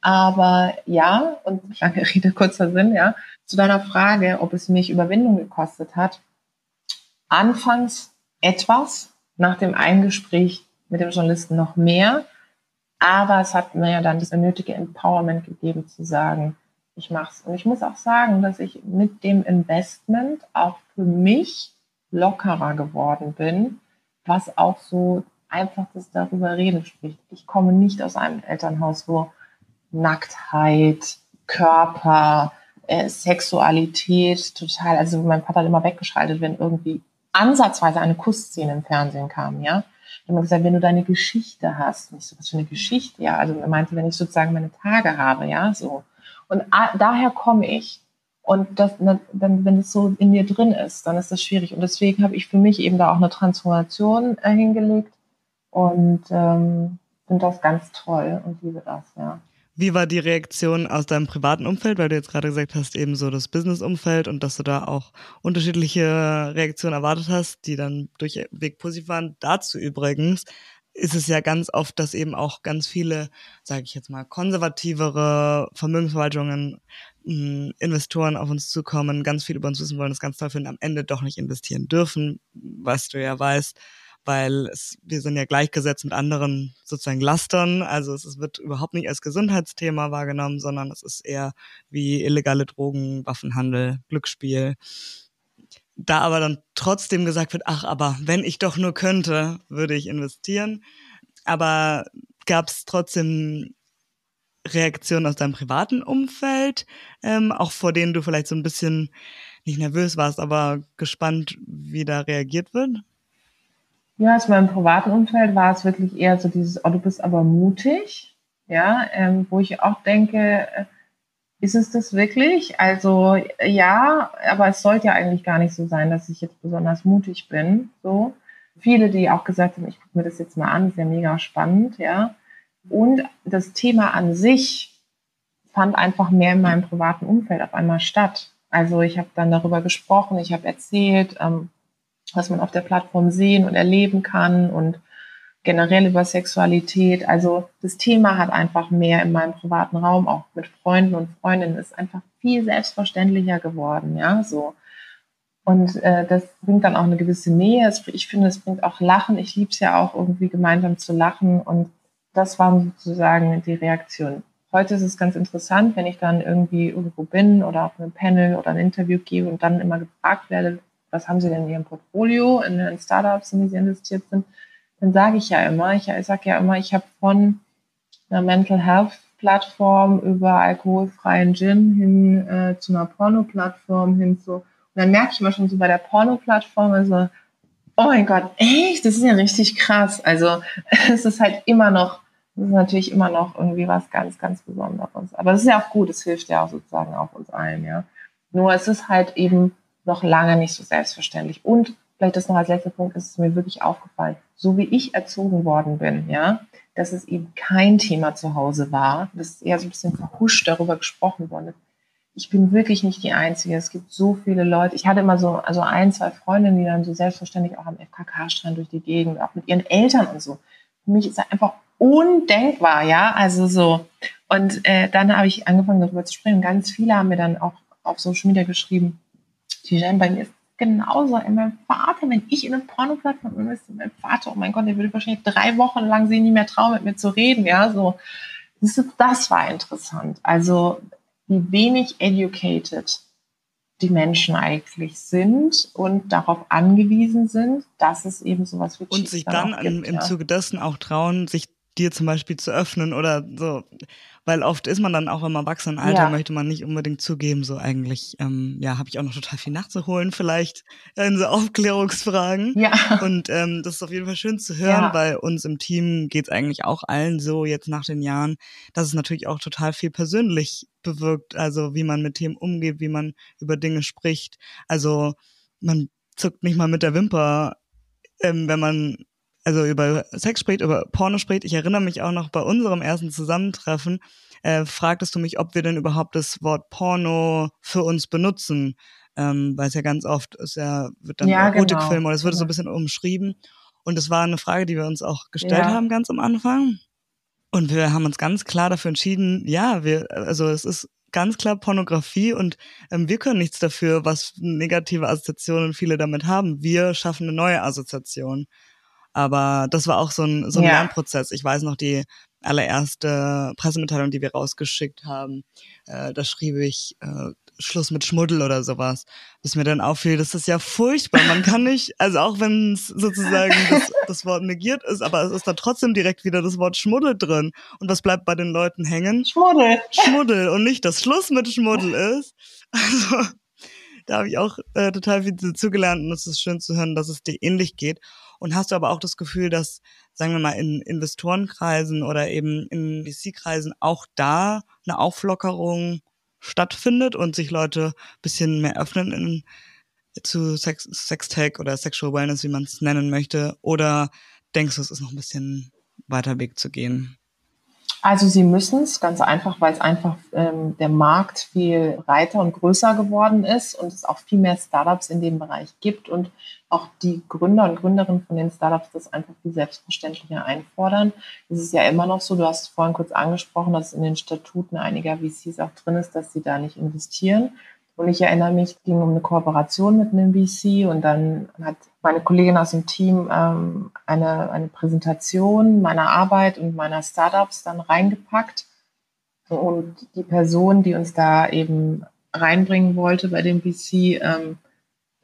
Aber ja, und lange Rede, kurzer Sinn, ja, zu deiner Frage, ob es mich Überwindung gekostet hat. Anfangs etwas, nach dem Eingespräch mit dem Journalisten noch mehr. Aber es hat mir ja dann das nötige Empowerment gegeben zu sagen, ich mach's. Und ich muss auch sagen, dass ich mit dem Investment auch für mich lockerer geworden bin, was auch so einfach das darüber reden spricht. Ich komme nicht aus einem Elternhaus, wo Nacktheit, Körper, äh, Sexualität total, also mein Vater hat immer weggeschaltet, wenn irgendwie ansatzweise eine Kussszene im Fernsehen kam, ja. Ich habe gesagt, wenn du deine Geschichte hast, nicht so was für eine Geschichte, ja. Also er meinte, wenn ich sozusagen meine Tage habe, ja, so. Und daher komme ich. Und das, dann, wenn es so in dir drin ist, dann ist das schwierig. Und deswegen habe ich für mich eben da auch eine Transformation äh, hingelegt und ähm, finde das ganz toll und liebe das, ja. Wie war die Reaktion aus deinem privaten Umfeld, weil du jetzt gerade gesagt hast, eben so das Business-Umfeld und dass du da auch unterschiedliche Reaktionen erwartet hast, die dann durchweg positiv waren. Dazu übrigens ist es ja ganz oft, dass eben auch ganz viele, sage ich jetzt mal, konservativere Vermögensverwaltungen, hm, Investoren auf uns zukommen, ganz viel über uns wissen wollen, das ganz toll finden, am Ende doch nicht investieren dürfen, was du ja weißt, weil es, wir sind ja gleichgesetzt mit anderen sozusagen Lastern. Also es, es wird überhaupt nicht als Gesundheitsthema wahrgenommen, sondern es ist eher wie illegale Drogen, Waffenhandel, Glücksspiel da aber dann trotzdem gesagt wird, ach, aber wenn ich doch nur könnte, würde ich investieren. Aber gab es trotzdem Reaktionen aus deinem privaten Umfeld, ähm, auch vor denen du vielleicht so ein bisschen nicht nervös warst, aber gespannt, wie da reagiert wird? Ja, aus meinem privaten Umfeld war es wirklich eher so dieses, oh, du bist aber mutig, ja, ähm, wo ich auch denke, äh, ist es das wirklich? Also ja, aber es sollte ja eigentlich gar nicht so sein, dass ich jetzt besonders mutig bin. So viele, die auch gesagt haben, ich gucke mir das jetzt mal an, ist ja mega spannend, ja. Und das Thema an sich fand einfach mehr in meinem privaten Umfeld auf einmal statt. Also ich habe dann darüber gesprochen, ich habe erzählt, ähm, was man auf der Plattform sehen und erleben kann und generell über Sexualität. Also das Thema hat einfach mehr in meinem privaten Raum, auch mit Freunden und Freundinnen, ist einfach viel selbstverständlicher geworden, ja, so. Und äh, das bringt dann auch eine gewisse Nähe. Ich finde, es bringt auch Lachen. Ich liebe es ja auch irgendwie gemeinsam zu lachen. Und das war sozusagen die Reaktion. Heute ist es ganz interessant, wenn ich dann irgendwie irgendwo bin oder auf einem Panel oder ein Interview gehe und dann immer gefragt werde, was haben Sie denn in Ihrem Portfolio in den Startups, in die Sie investiert sind, dann sage ich ja immer, ich sage ja immer, ich habe von einer Mental Health Plattform über alkoholfreien Gin hin äh, zu einer Porno-Plattform hin zu. Und dann merke ich immer schon so bei der Porno-Plattform, also, oh mein Gott, echt, das ist ja richtig krass. Also es ist halt immer noch, das ist natürlich immer noch irgendwie was ganz, ganz Besonderes. Aber das ist ja auch gut, es hilft ja auch sozusagen auch uns allen, ja. Nur es ist halt eben noch lange nicht so selbstverständlich. Und vielleicht das noch als letzter Punkt, ist es mir wirklich aufgefallen, so wie ich erzogen worden bin, ja, dass es eben kein Thema zu Hause war, dass eher so ein bisschen verhuscht darüber gesprochen worden ist. Ich bin wirklich nicht die Einzige. Es gibt so viele Leute. Ich hatte immer so, also ein, zwei Freundinnen, die dann so selbstverständlich auch am FKK-Strand durch die Gegend, auch mit ihren Eltern und so. Für mich ist das einfach undenkbar, ja, also so. Und äh, dann habe ich angefangen darüber zu sprechen. Ganz viele haben mir dann auch auf Social Media geschrieben, Tijan, bei mir ist genauso. In meinem Vater, wenn ich in eine Pornoplattform müsste, mein Vater, oh mein Gott, der würde wahrscheinlich drei Wochen lang sich nicht mehr trauen, mit mir zu reden, ja, so. Das, das war interessant. Also, wie wenig educated die Menschen eigentlich sind und darauf angewiesen sind, dass es eben sowas wie Und sich dann, dann gibt, im, im Zuge dessen auch trauen, sich dir zum Beispiel zu öffnen oder so weil oft ist man dann auch im Erwachsenenalter, ja. möchte man nicht unbedingt zugeben, so eigentlich, ähm, ja, habe ich auch noch total viel nachzuholen, vielleicht in so Aufklärungsfragen. Ja. Und ähm, das ist auf jeden Fall schön zu hören, ja. weil uns im Team geht es eigentlich auch allen so jetzt nach den Jahren, dass es natürlich auch total viel persönlich bewirkt, also wie man mit Themen umgeht, wie man über Dinge spricht. Also man zuckt nicht mal mit der Wimper, ähm, wenn man also über Sex spricht, über Porno spricht. Ich erinnere mich auch noch bei unserem ersten Zusammentreffen, äh, fragtest du mich, ob wir denn überhaupt das Wort Porno für uns benutzen. Ähm, weil es ja ganz oft ist ja, wird dann ja, Erotikfilm genau. oder es wird genau. so ein bisschen umschrieben. Und das war eine Frage, die wir uns auch gestellt ja. haben ganz am Anfang. Und wir haben uns ganz klar dafür entschieden, ja, wir, also es ist ganz klar Pornografie und ähm, wir können nichts dafür, was negative Assoziationen viele damit haben. Wir schaffen eine neue Assoziation. Aber das war auch so ein, so ein ja. Lernprozess. Ich weiß noch, die allererste Pressemitteilung, die wir rausgeschickt haben, äh, da schrieb ich äh, Schluss mit Schmuddel oder sowas. Bis mir dann auffiel, das ist ja furchtbar. Man kann nicht, also auch wenn es sozusagen das, das Wort negiert ist, aber es ist da trotzdem direkt wieder das Wort Schmuddel drin. Und was bleibt bei den Leuten hängen? Schmuddel. Schmuddel und nicht, dass Schluss mit Schmuddel ist. Also da habe ich auch äh, total viel zugelernt und es ist schön zu hören, dass es dir ähnlich geht. Und hast du aber auch das Gefühl, dass, sagen wir mal, in Investorenkreisen oder eben in VC-Kreisen auch da eine Auflockerung stattfindet und sich Leute bisschen mehr öffnen in, zu Sex, oder Sexual Wellness, wie man es nennen möchte? Oder denkst du, es ist noch ein bisschen weiter Weg zu gehen? Also sie müssen es ganz einfach, weil es einfach ähm, der Markt viel breiter und größer geworden ist und es auch viel mehr Startups in dem Bereich gibt und auch die Gründer und Gründerinnen von den Startups das einfach viel selbstverständlicher einfordern. Es ist ja immer noch so, du hast vorhin kurz angesprochen, dass in den Statuten einiger VCs auch drin ist, dass sie da nicht investieren. Und ich erinnere mich, es ging um eine Kooperation mit einem VC und dann hat meine Kollegin aus dem Team ähm, eine, eine Präsentation meiner Arbeit und meiner Startups dann reingepackt. Und die Person, die uns da eben reinbringen wollte bei dem VC, ähm,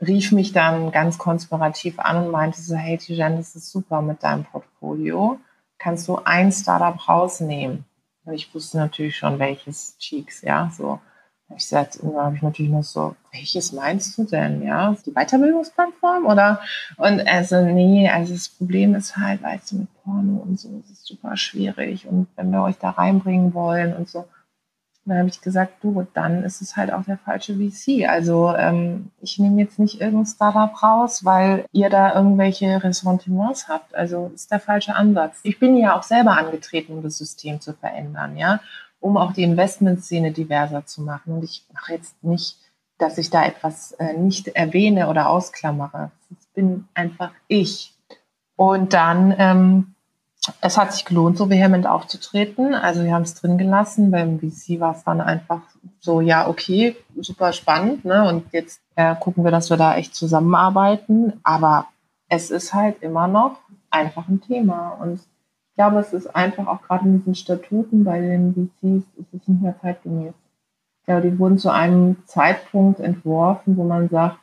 rief mich dann ganz konspirativ an und meinte so, hey Tijan, das ist super mit deinem Portfolio. Kannst du ein Startup rausnehmen? Und ich wusste natürlich schon, welches Cheeks, ja, so. Ich sagte, immer habe ich natürlich noch so, welches meinst du denn? Ja, die Weiterbildungsplattform oder? Und also, nee, also das Problem ist halt, weißt du, mit Porno und so, es ist super schwierig. Und wenn wir euch da reinbringen wollen und so, dann habe ich gesagt, du, dann ist es halt auch der falsche VC. Also ähm, ich nehme jetzt nicht irgendein Startup raus, weil ihr da irgendwelche Ressentiments habt. Also ist der falsche Ansatz. Ich bin ja auch selber angetreten, um das System zu verändern, ja um auch die Investmentszene diverser zu machen. Und ich mache jetzt nicht, dass ich da etwas äh, nicht erwähne oder ausklammere. Das bin einfach ich. Und dann, ähm, es hat sich gelohnt, so vehement aufzutreten. Also wir haben es drin gelassen. Beim VC war es dann einfach so, ja, okay, super spannend. Ne? Und jetzt äh, gucken wir, dass wir da echt zusammenarbeiten. Aber es ist halt immer noch einfach ein Thema. Und glaube, es ist einfach auch gerade in diesen Statuten bei den VCs, ist es nicht mehr zeitgemäß. Ja, die wurden zu einem Zeitpunkt entworfen, wo man sagt,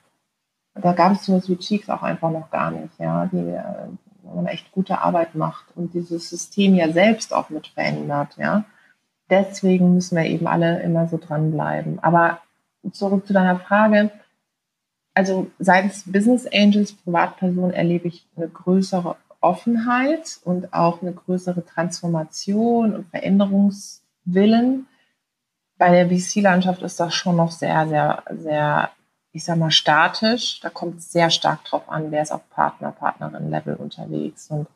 da gab es sowas wie Cheeks auch einfach noch gar nicht, ja, die äh, wo man echt gute Arbeit macht und dieses System ja selbst auch mit verändert, ja. Deswegen müssen wir eben alle immer so dranbleiben. Aber zurück zu deiner Frage. Also seitens Business Angels, Privatpersonen, erlebe ich eine größere Offenheit und auch eine größere Transformation und Veränderungswillen. Bei der VC-Landschaft ist das schon noch sehr, sehr, sehr, ich sag mal, statisch. Da kommt es sehr stark drauf an, wer ist auf Partner, Partnerin-Level unterwegs und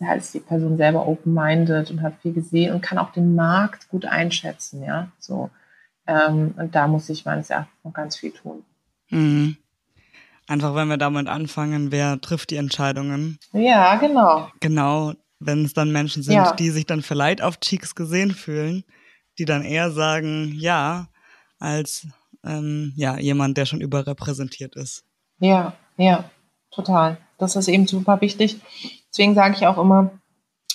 halt ist die Person selber open-minded und hat viel gesehen und kann auch den Markt gut einschätzen, ja, so. Ähm, und da muss ich meines Erachtens noch ganz viel tun. Mhm. Einfach wenn wir damit anfangen, wer trifft die Entscheidungen. Ja, genau. Genau, wenn es dann Menschen sind, ja. die sich dann vielleicht auf Cheeks gesehen fühlen, die dann eher sagen, ja, als ähm, ja, jemand, der schon überrepräsentiert ist. Ja, ja, total. Das ist eben super wichtig. Deswegen sage ich auch immer,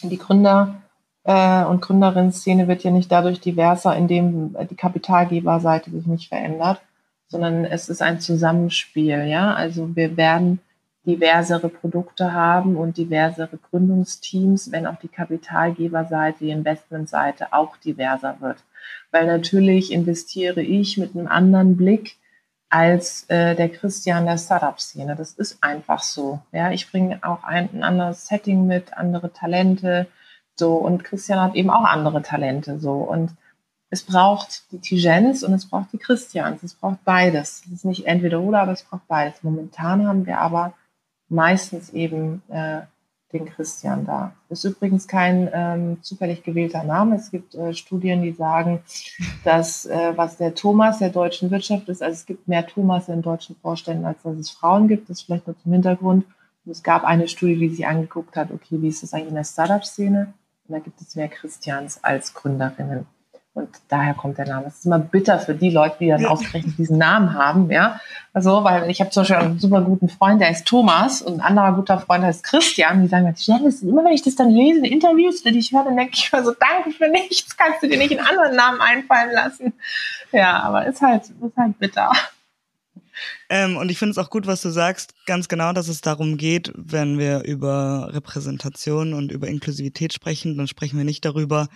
die Gründer äh, und Gründerinnen-Szene wird ja nicht dadurch diverser, indem die Kapitalgeberseite sich nicht verändert sondern es ist ein Zusammenspiel, ja. Also wir werden diversere Produkte haben und diversere Gründungsteams, wenn auch die Kapitalgeberseite, die Investmentseite auch diverser wird. Weil natürlich investiere ich mit einem anderen Blick als äh, der Christian der Startup-Szene. Das ist einfach so. Ja, ich bringe auch ein, ein anderes Setting mit, andere Talente, so und Christian hat eben auch andere Talente, so und es braucht die Tigens und es braucht die Christians. Es braucht beides. Es ist nicht entweder oder, aber es braucht beides. Momentan haben wir aber meistens eben äh, den Christian da. Ist übrigens kein ähm, zufällig gewählter Name. Es gibt äh, Studien, die sagen, dass äh, was der Thomas der deutschen Wirtschaft ist, also es gibt mehr Thomas in deutschen Vorständen, als dass es Frauen gibt. Das ist vielleicht nur zum Hintergrund. Und es gab eine Studie, die sich angeguckt hat, okay, wie ist das eigentlich in der Startup-Szene? Und da gibt es mehr Christians als Gründerinnen. Und daher kommt der Name. Es ist immer bitter für die Leute, die dann ja. ausgerechnet diesen Namen haben, ja. Also, weil ich habe zum Beispiel einen super guten Freund, der heißt Thomas und ein anderer guter Freund heißt Christian. Die sagen mir, Janice, immer wenn ich das dann lese in Interviews, die ich höre, dann denke ich mir so, danke für nichts, kannst du dir nicht einen anderen Namen einfallen lassen. Ja, aber ist halt, ist halt bitter. Ähm, und ich finde es auch gut, was du sagst, ganz genau, dass es darum geht, wenn wir über Repräsentation und über Inklusivität sprechen, dann sprechen wir nicht darüber,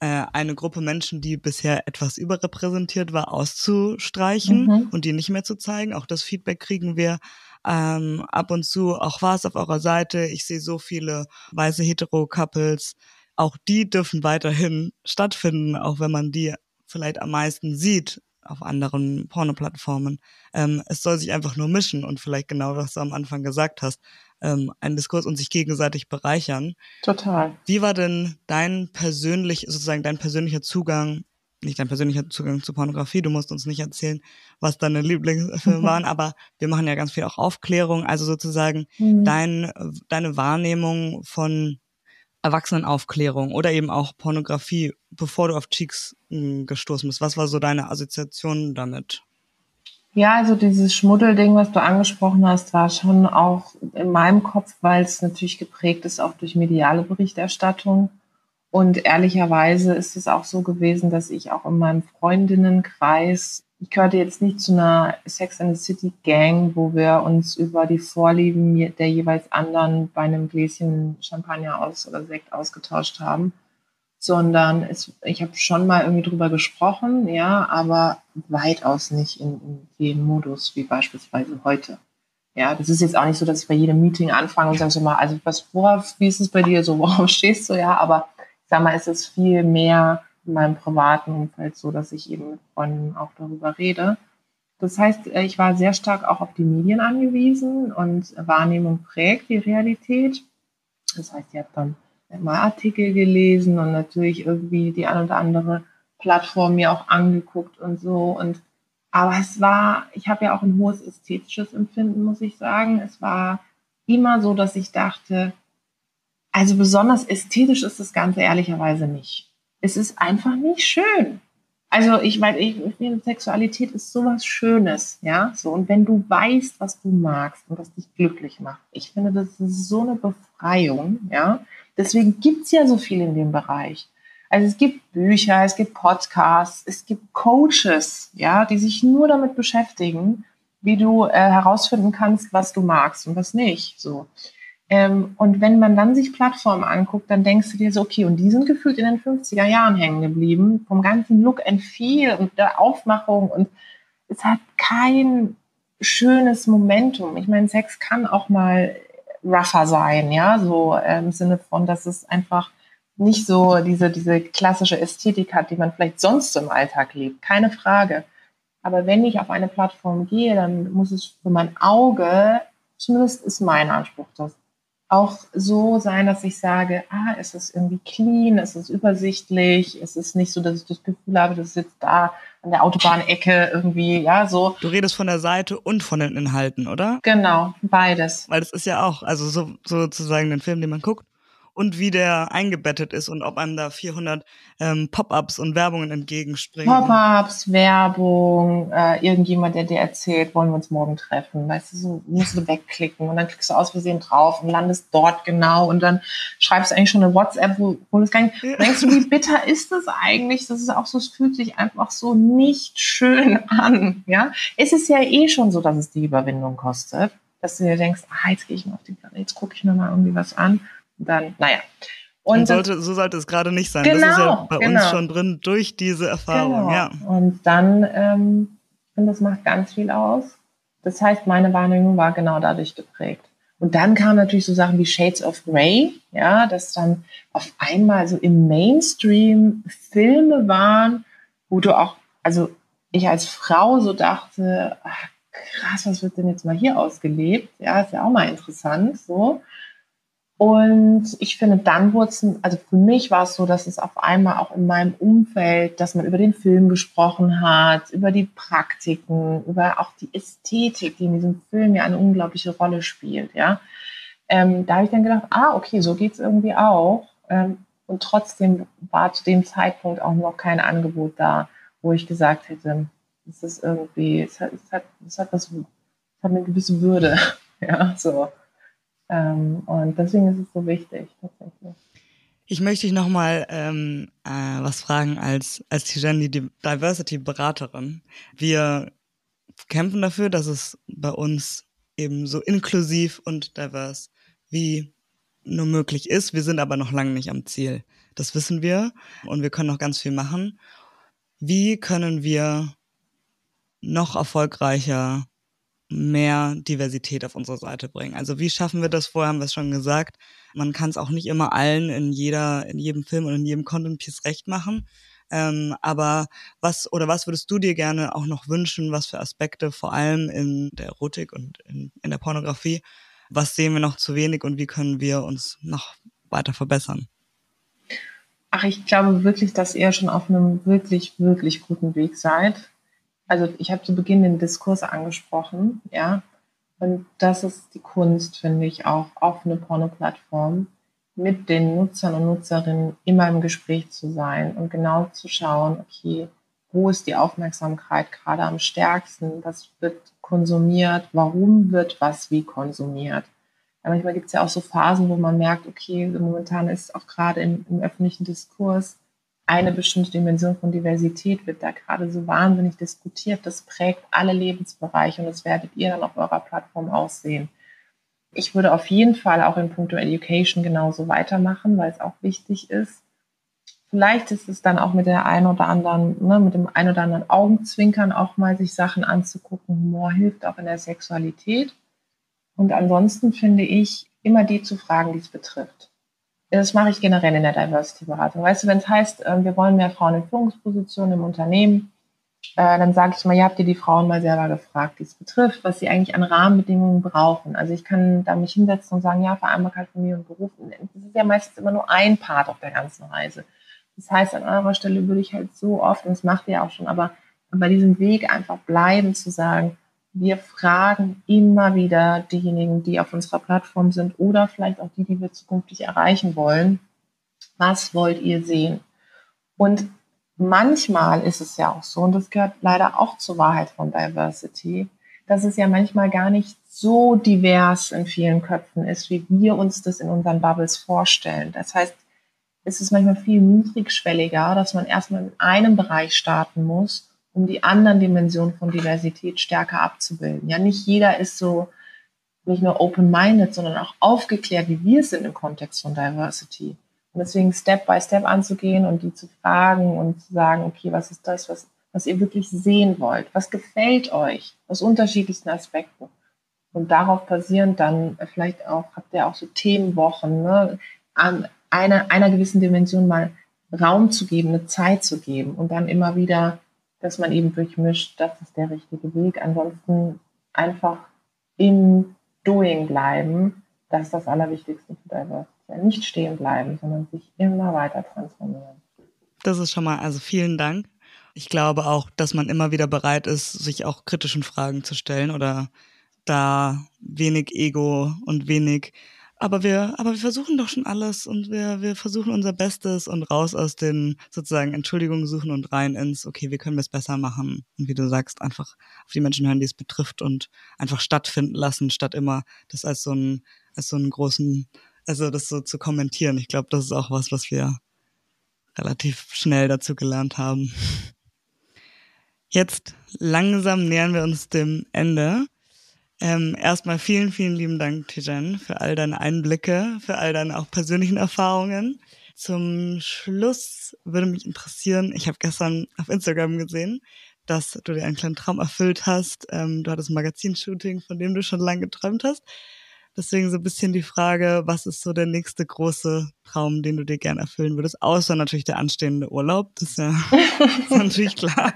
äh, eine Gruppe Menschen, die bisher etwas überrepräsentiert war, auszustreichen mhm. und die nicht mehr zu zeigen. Auch das Feedback kriegen wir ähm, ab und zu. Auch war es auf eurer Seite. Ich sehe so viele weiße Hetero-Couples. Auch die dürfen weiterhin stattfinden, auch wenn man die vielleicht am meisten sieht auf anderen Pornoplattformen. Ähm, es soll sich einfach nur mischen und vielleicht genau, was du am Anfang gesagt hast, ähm, ein Diskurs und sich gegenseitig bereichern. Total. Wie war denn dein persönlich, sozusagen dein persönlicher Zugang, nicht dein persönlicher Zugang zu Pornografie, du musst uns nicht erzählen, was deine Lieblingsfilme waren, aber wir machen ja ganz viel auch Aufklärung, also sozusagen mhm. dein, deine Wahrnehmung von Erwachsenenaufklärung oder eben auch Pornografie, bevor du auf Cheeks hm, gestoßen bist. Was war so deine Assoziation damit? Ja, also dieses Schmuddelding, was du angesprochen hast, war schon auch in meinem Kopf, weil es natürlich geprägt ist auch durch mediale Berichterstattung. Und ehrlicherweise ist es auch so gewesen, dass ich auch in meinem Freundinnenkreis, ich gehörte jetzt nicht zu einer Sex and the City Gang, wo wir uns über die Vorlieben der jeweils anderen bei einem Gläschen Champagner aus oder Sekt ausgetauscht haben, sondern es, ich habe schon mal irgendwie drüber gesprochen, ja, aber weitaus nicht in, in dem Modus wie beispielsweise heute. Ja, das ist jetzt auch nicht so, dass ich bei jedem Meeting anfange und sage so mal, also was, worauf, wie ist es bei dir so, worauf stehst du, ja, aber ich sag mal, es ist viel mehr in meinem privaten Umfeld so, dass ich eben mit Freunden auch darüber rede. Das heißt, äh, ich war sehr stark auch auf die Medien angewiesen und Wahrnehmung prägt die Realität. Das heißt, ich habe dann mal Artikel gelesen und natürlich irgendwie die ein oder andere Plattform mir auch angeguckt und so. Und aber es war, ich habe ja auch ein hohes ästhetisches Empfinden, muss ich sagen. Es war immer so, dass ich dachte, also besonders ästhetisch ist das Ganze ehrlicherweise nicht. Es ist einfach nicht schön. Also ich meine, ich, ich finde, Sexualität ist sowas Schönes, ja. So und wenn du weißt, was du magst und was dich glücklich macht, ich finde, das ist so eine Befreiung, ja. Deswegen gibt's ja so viel in dem Bereich. Also es gibt Bücher, es gibt Podcasts, es gibt Coaches, ja, die sich nur damit beschäftigen, wie du äh, herausfinden kannst, was du magst und was nicht. So. Ähm, und wenn man dann sich Plattformen anguckt, dann denkst du dir so, okay, und die sind gefühlt in den 50er Jahren hängen geblieben, vom ganzen Look and Feel und der Aufmachung und es hat kein schönes Momentum. Ich meine, Sex kann auch mal rougher sein, ja, so äh, im Sinne von, dass es einfach nicht so diese, diese klassische Ästhetik hat, die man vielleicht sonst im Alltag lebt. Keine Frage. Aber wenn ich auf eine Plattform gehe, dann muss es für mein Auge, zumindest ist mein Anspruch, das auch so sein, dass ich sage, ah, es ist irgendwie clean, es ist übersichtlich, es ist nicht so, dass ich das Gefühl habe, das ist jetzt da an der Autobahnecke irgendwie, ja, so. Du redest von der Seite und von den Inhalten, oder? Genau, beides. Weil das ist ja auch, also so, sozusagen den Film, den man guckt, und wie der eingebettet ist und ob einem da 400 ähm, Pop-ups und Werbungen entgegenspringen. Pop-ups, Werbung, äh, irgendjemand, der dir erzählt, wollen wir uns morgen treffen. Weißt du, so musst du wegklicken und dann klickst du aus Versehen drauf und landest dort genau und dann schreibst du eigentlich schon eine WhatsApp, wo, wo das gar nicht, ja. denkst du, wie bitter ist das eigentlich? Das ist auch so, es fühlt sich einfach so nicht schön an, ja. Es ist ja eh schon so, dass es die Überwindung kostet, dass du dir denkst, ah, jetzt gehe ich mal auf die Platte, jetzt gucke ich mir mal irgendwie was an dann, naja. Und, und sollte, so sollte es gerade nicht sein. Genau, das ist ja genau, bei genau. uns schon drin durch diese Erfahrung. Genau. Ja. Und dann, ähm, und das macht ganz viel aus. Das heißt, meine Wahrnehmung war genau dadurch geprägt. Und dann kamen natürlich so Sachen wie Shades of Grey, ja, dass dann auf einmal so im Mainstream Filme waren, wo du auch, also ich als Frau so dachte, ach, krass, was wird denn jetzt mal hier ausgelebt? Ja, ist ja auch mal interessant, so. Und ich finde, dann wurde es, also für mich war es so, dass es auf einmal auch in meinem Umfeld, dass man über den Film gesprochen hat, über die Praktiken, über auch die Ästhetik, die in diesem Film ja eine unglaubliche Rolle spielt, ja. Ähm, da habe ich dann gedacht, ah, okay, so geht's irgendwie auch. Ähm, und trotzdem war zu dem Zeitpunkt auch noch kein Angebot da, wo ich gesagt hätte, es ist irgendwie, es hat, es hat, es hat, was, es hat eine gewisse Würde, ja, so. Ähm, und deswegen ist es so wichtig, tatsächlich. Ich möchte dich nochmal ähm, äh, was fragen als, als Tijen, die Diversity-Beraterin. Wir kämpfen dafür, dass es bei uns eben so inklusiv und divers wie nur möglich ist. Wir sind aber noch lange nicht am Ziel. Das wissen wir und wir können noch ganz viel machen. Wie können wir noch erfolgreicher mehr Diversität auf unsere Seite bringen. Also wie schaffen wir das? Vorher haben wir es schon gesagt. Man kann es auch nicht immer allen in jeder, in jedem Film und in jedem Content Piece recht machen. Ähm, aber was oder was würdest du dir gerne auch noch wünschen, was für Aspekte vor allem in der Erotik und in, in der Pornografie Was sehen wir noch zu wenig und wie können wir uns noch weiter verbessern? Ach, ich glaube wirklich, dass ihr schon auf einem wirklich, wirklich guten Weg seid. Also ich habe zu Beginn den Diskurs angesprochen, ja. Und das ist die Kunst, finde ich, auch auf eine Porno-Plattform mit den Nutzern und Nutzerinnen immer im Gespräch zu sein und genau zu schauen, okay, wo ist die Aufmerksamkeit gerade am stärksten, was wird konsumiert, warum wird was wie konsumiert. Ja, manchmal gibt es ja auch so Phasen, wo man merkt, okay, momentan ist auch gerade im, im öffentlichen Diskurs eine bestimmte Dimension von Diversität wird da gerade so wahnsinnig diskutiert. Das prägt alle Lebensbereiche und das werdet ihr dann auf eurer Plattform aussehen. Ich würde auf jeden Fall auch in puncto Education genauso weitermachen, weil es auch wichtig ist. Vielleicht ist es dann auch mit der ein oder anderen, ne, mit dem ein oder anderen Augenzwinkern auch mal sich Sachen anzugucken. Humor hilft auch in der Sexualität. Und ansonsten finde ich, immer die zu fragen, die es betrifft. Das mache ich generell in der Diversity-Beratung. Weißt du, wenn es heißt, ähm, wir wollen mehr Frauen in Führungspositionen im Unternehmen, äh, dann sage ich mal, ja, habt ihr die Frauen mal selber gefragt, die es betrifft, was sie eigentlich an Rahmenbedingungen brauchen. Also ich kann da mich hinsetzen und sagen, ja, Vereinbarkeit Familie und Beruf, das ist ja meistens immer nur ein Part auf der ganzen Reise. Das heißt, an eurer Stelle würde ich halt so oft, und das macht ihr auch schon, aber bei diesem Weg einfach bleiben zu sagen, wir fragen immer wieder diejenigen, die auf unserer Plattform sind oder vielleicht auch die, die wir zukünftig erreichen wollen, was wollt ihr sehen? Und manchmal ist es ja auch so, und das gehört leider auch zur Wahrheit von Diversity, dass es ja manchmal gar nicht so divers in vielen Köpfen ist, wie wir uns das in unseren Bubbles vorstellen. Das heißt, es ist manchmal viel niedrigschwelliger, dass man erstmal in einem Bereich starten muss um die anderen Dimensionen von Diversität stärker abzubilden. Ja, nicht jeder ist so nicht nur open-minded, sondern auch aufgeklärt, wie wir es sind im Kontext von Diversity. Und deswegen Step by Step anzugehen und die zu fragen und zu sagen, okay, was ist das, was, was ihr wirklich sehen wollt? Was gefällt euch aus unterschiedlichsten Aspekten? Und darauf basierend dann vielleicht auch, habt ihr auch so Themenwochen, ne, an einer, einer gewissen Dimension mal Raum zu geben, eine Zeit zu geben und dann immer wieder dass man eben durchmischt, das ist der richtige Weg. Ansonsten einfach im Doing bleiben, das ist das Allerwichtigste für Diversity. Nicht stehen bleiben, sondern sich immer weiter transformieren. Das ist schon mal, also vielen Dank. Ich glaube auch, dass man immer wieder bereit ist, sich auch kritischen Fragen zu stellen oder da wenig Ego und wenig aber wir, aber wir versuchen doch schon alles und wir, wir versuchen unser Bestes und raus aus den sozusagen Entschuldigungen suchen und rein ins, okay, wie können wir es besser machen? Und wie du sagst, einfach auf die Menschen hören, die es betrifft und einfach stattfinden lassen, statt immer das als so einen, als so einen großen, also das so zu kommentieren. Ich glaube, das ist auch was, was wir relativ schnell dazu gelernt haben. Jetzt langsam nähern wir uns dem Ende. Ähm, erstmal vielen, vielen lieben Dank, Tijan, für all deine Einblicke, für all deine auch persönlichen Erfahrungen. Zum Schluss würde mich interessieren, ich habe gestern auf Instagram gesehen, dass du dir einen kleinen Traum erfüllt hast. Ähm, du hattest ein Magazinshooting, von dem du schon lange geträumt hast. Deswegen so ein bisschen die Frage, was ist so der nächste große Traum, den du dir gerne erfüllen würdest? Außer natürlich der anstehende Urlaub. Das ist ja das ist natürlich klar.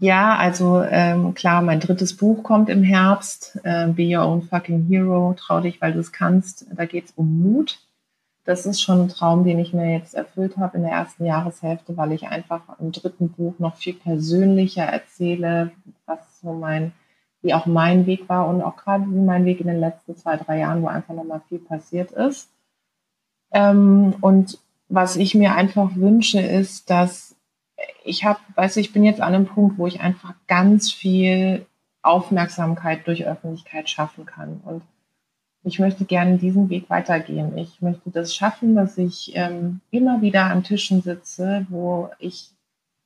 Ja, also ähm, klar, mein drittes Buch kommt im Herbst. Äh, Be Your Own Fucking Hero, trau dich, weil du es kannst. Da geht's um Mut. Das ist schon ein Traum, den ich mir jetzt erfüllt habe in der ersten Jahreshälfte, weil ich einfach im dritten Buch noch viel persönlicher erzähle, was so mein, wie auch mein Weg war und auch gerade wie mein Weg in den letzten zwei, drei Jahren, wo einfach nochmal viel passiert ist. Ähm, und was ich mir einfach wünsche, ist, dass ich habe, weißt du, ich bin jetzt an einem Punkt, wo ich einfach ganz viel Aufmerksamkeit durch Öffentlichkeit schaffen kann. Und ich möchte gerne diesen Weg weitergehen. Ich möchte das schaffen, dass ich ähm, immer wieder an Tischen sitze, wo ich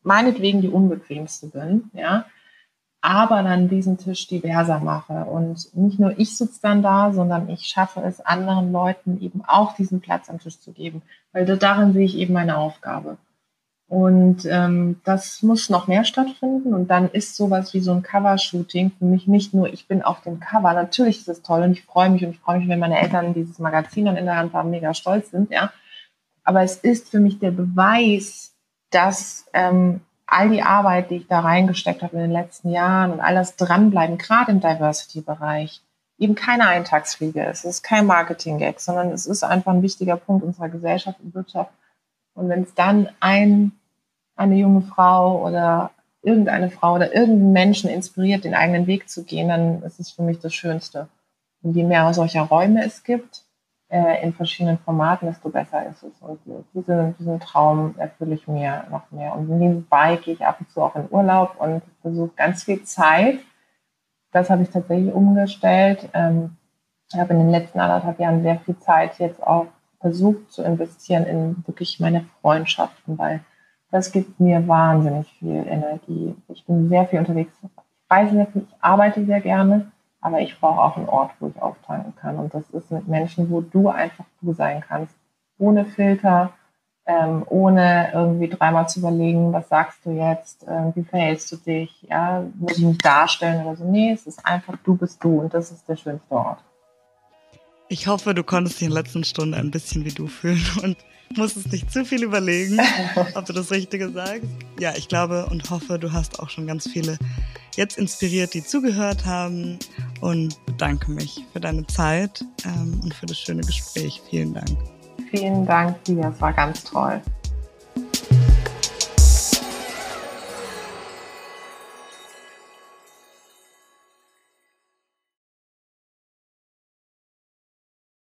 meinetwegen die unbequemste bin, ja, aber dann diesen Tisch diverser mache. Und nicht nur ich sitze dann da, sondern ich schaffe es, anderen Leuten eben auch diesen Platz am Tisch zu geben. Weil darin sehe ich eben meine Aufgabe. Und ähm, das muss noch mehr stattfinden. Und dann ist sowas wie so ein Covershooting für mich nicht nur, ich bin auf dem Cover. Natürlich ist es toll und ich freue mich und ich freue mich, wenn meine Eltern dieses Magazin dann in der Hand haben, mega stolz sind, ja. Aber es ist für mich der Beweis, dass ähm, all die Arbeit, die ich da reingesteckt habe in den letzten Jahren und all das Dranbleiben, gerade im Diversity-Bereich, eben keine Eintagsfliege. Es ist kein Marketing-Gag, sondern es ist einfach ein wichtiger Punkt unserer Gesellschaft und Wirtschaft. Und wenn es dann ein, eine junge Frau oder irgendeine Frau oder irgendeinen Menschen inspiriert, den eigenen Weg zu gehen, dann ist es für mich das Schönste. Und je mehr solcher Räume es gibt, äh, in verschiedenen Formaten, desto besser ist es. Und diesen, diesen Traum erfülle ich mir noch mehr. Und nebenbei gehe ich ab und zu auch in Urlaub und versuche ganz viel Zeit. Das habe ich tatsächlich umgestellt. Ähm, ich habe in den letzten anderthalb Jahren sehr viel Zeit jetzt auch versucht zu investieren in wirklich meine Freundschaften, weil das gibt mir wahnsinnig viel Energie. Ich bin sehr viel unterwegs. Ich reise sehr viel, ich arbeite sehr gerne, aber ich brauche auch einen Ort, wo ich auftanken kann. Und das ist mit Menschen, wo du einfach du sein kannst. Ohne Filter, ähm, ohne irgendwie dreimal zu überlegen, was sagst du jetzt, äh, wie verhältst du dich, ja, muss ich mich darstellen oder so. Nee, es ist einfach, du bist du und das ist der schönste Ort. Ich hoffe, du konntest dich in der letzten Stunde ein bisschen wie du fühlen und musstest nicht zu viel überlegen, ob du das Richtige sagst. Ja, ich glaube und hoffe, du hast auch schon ganz viele jetzt inspiriert, die zugehört haben und bedanke mich für deine Zeit ähm, und für das schöne Gespräch. Vielen Dank. Vielen Dank dir, es war ganz toll.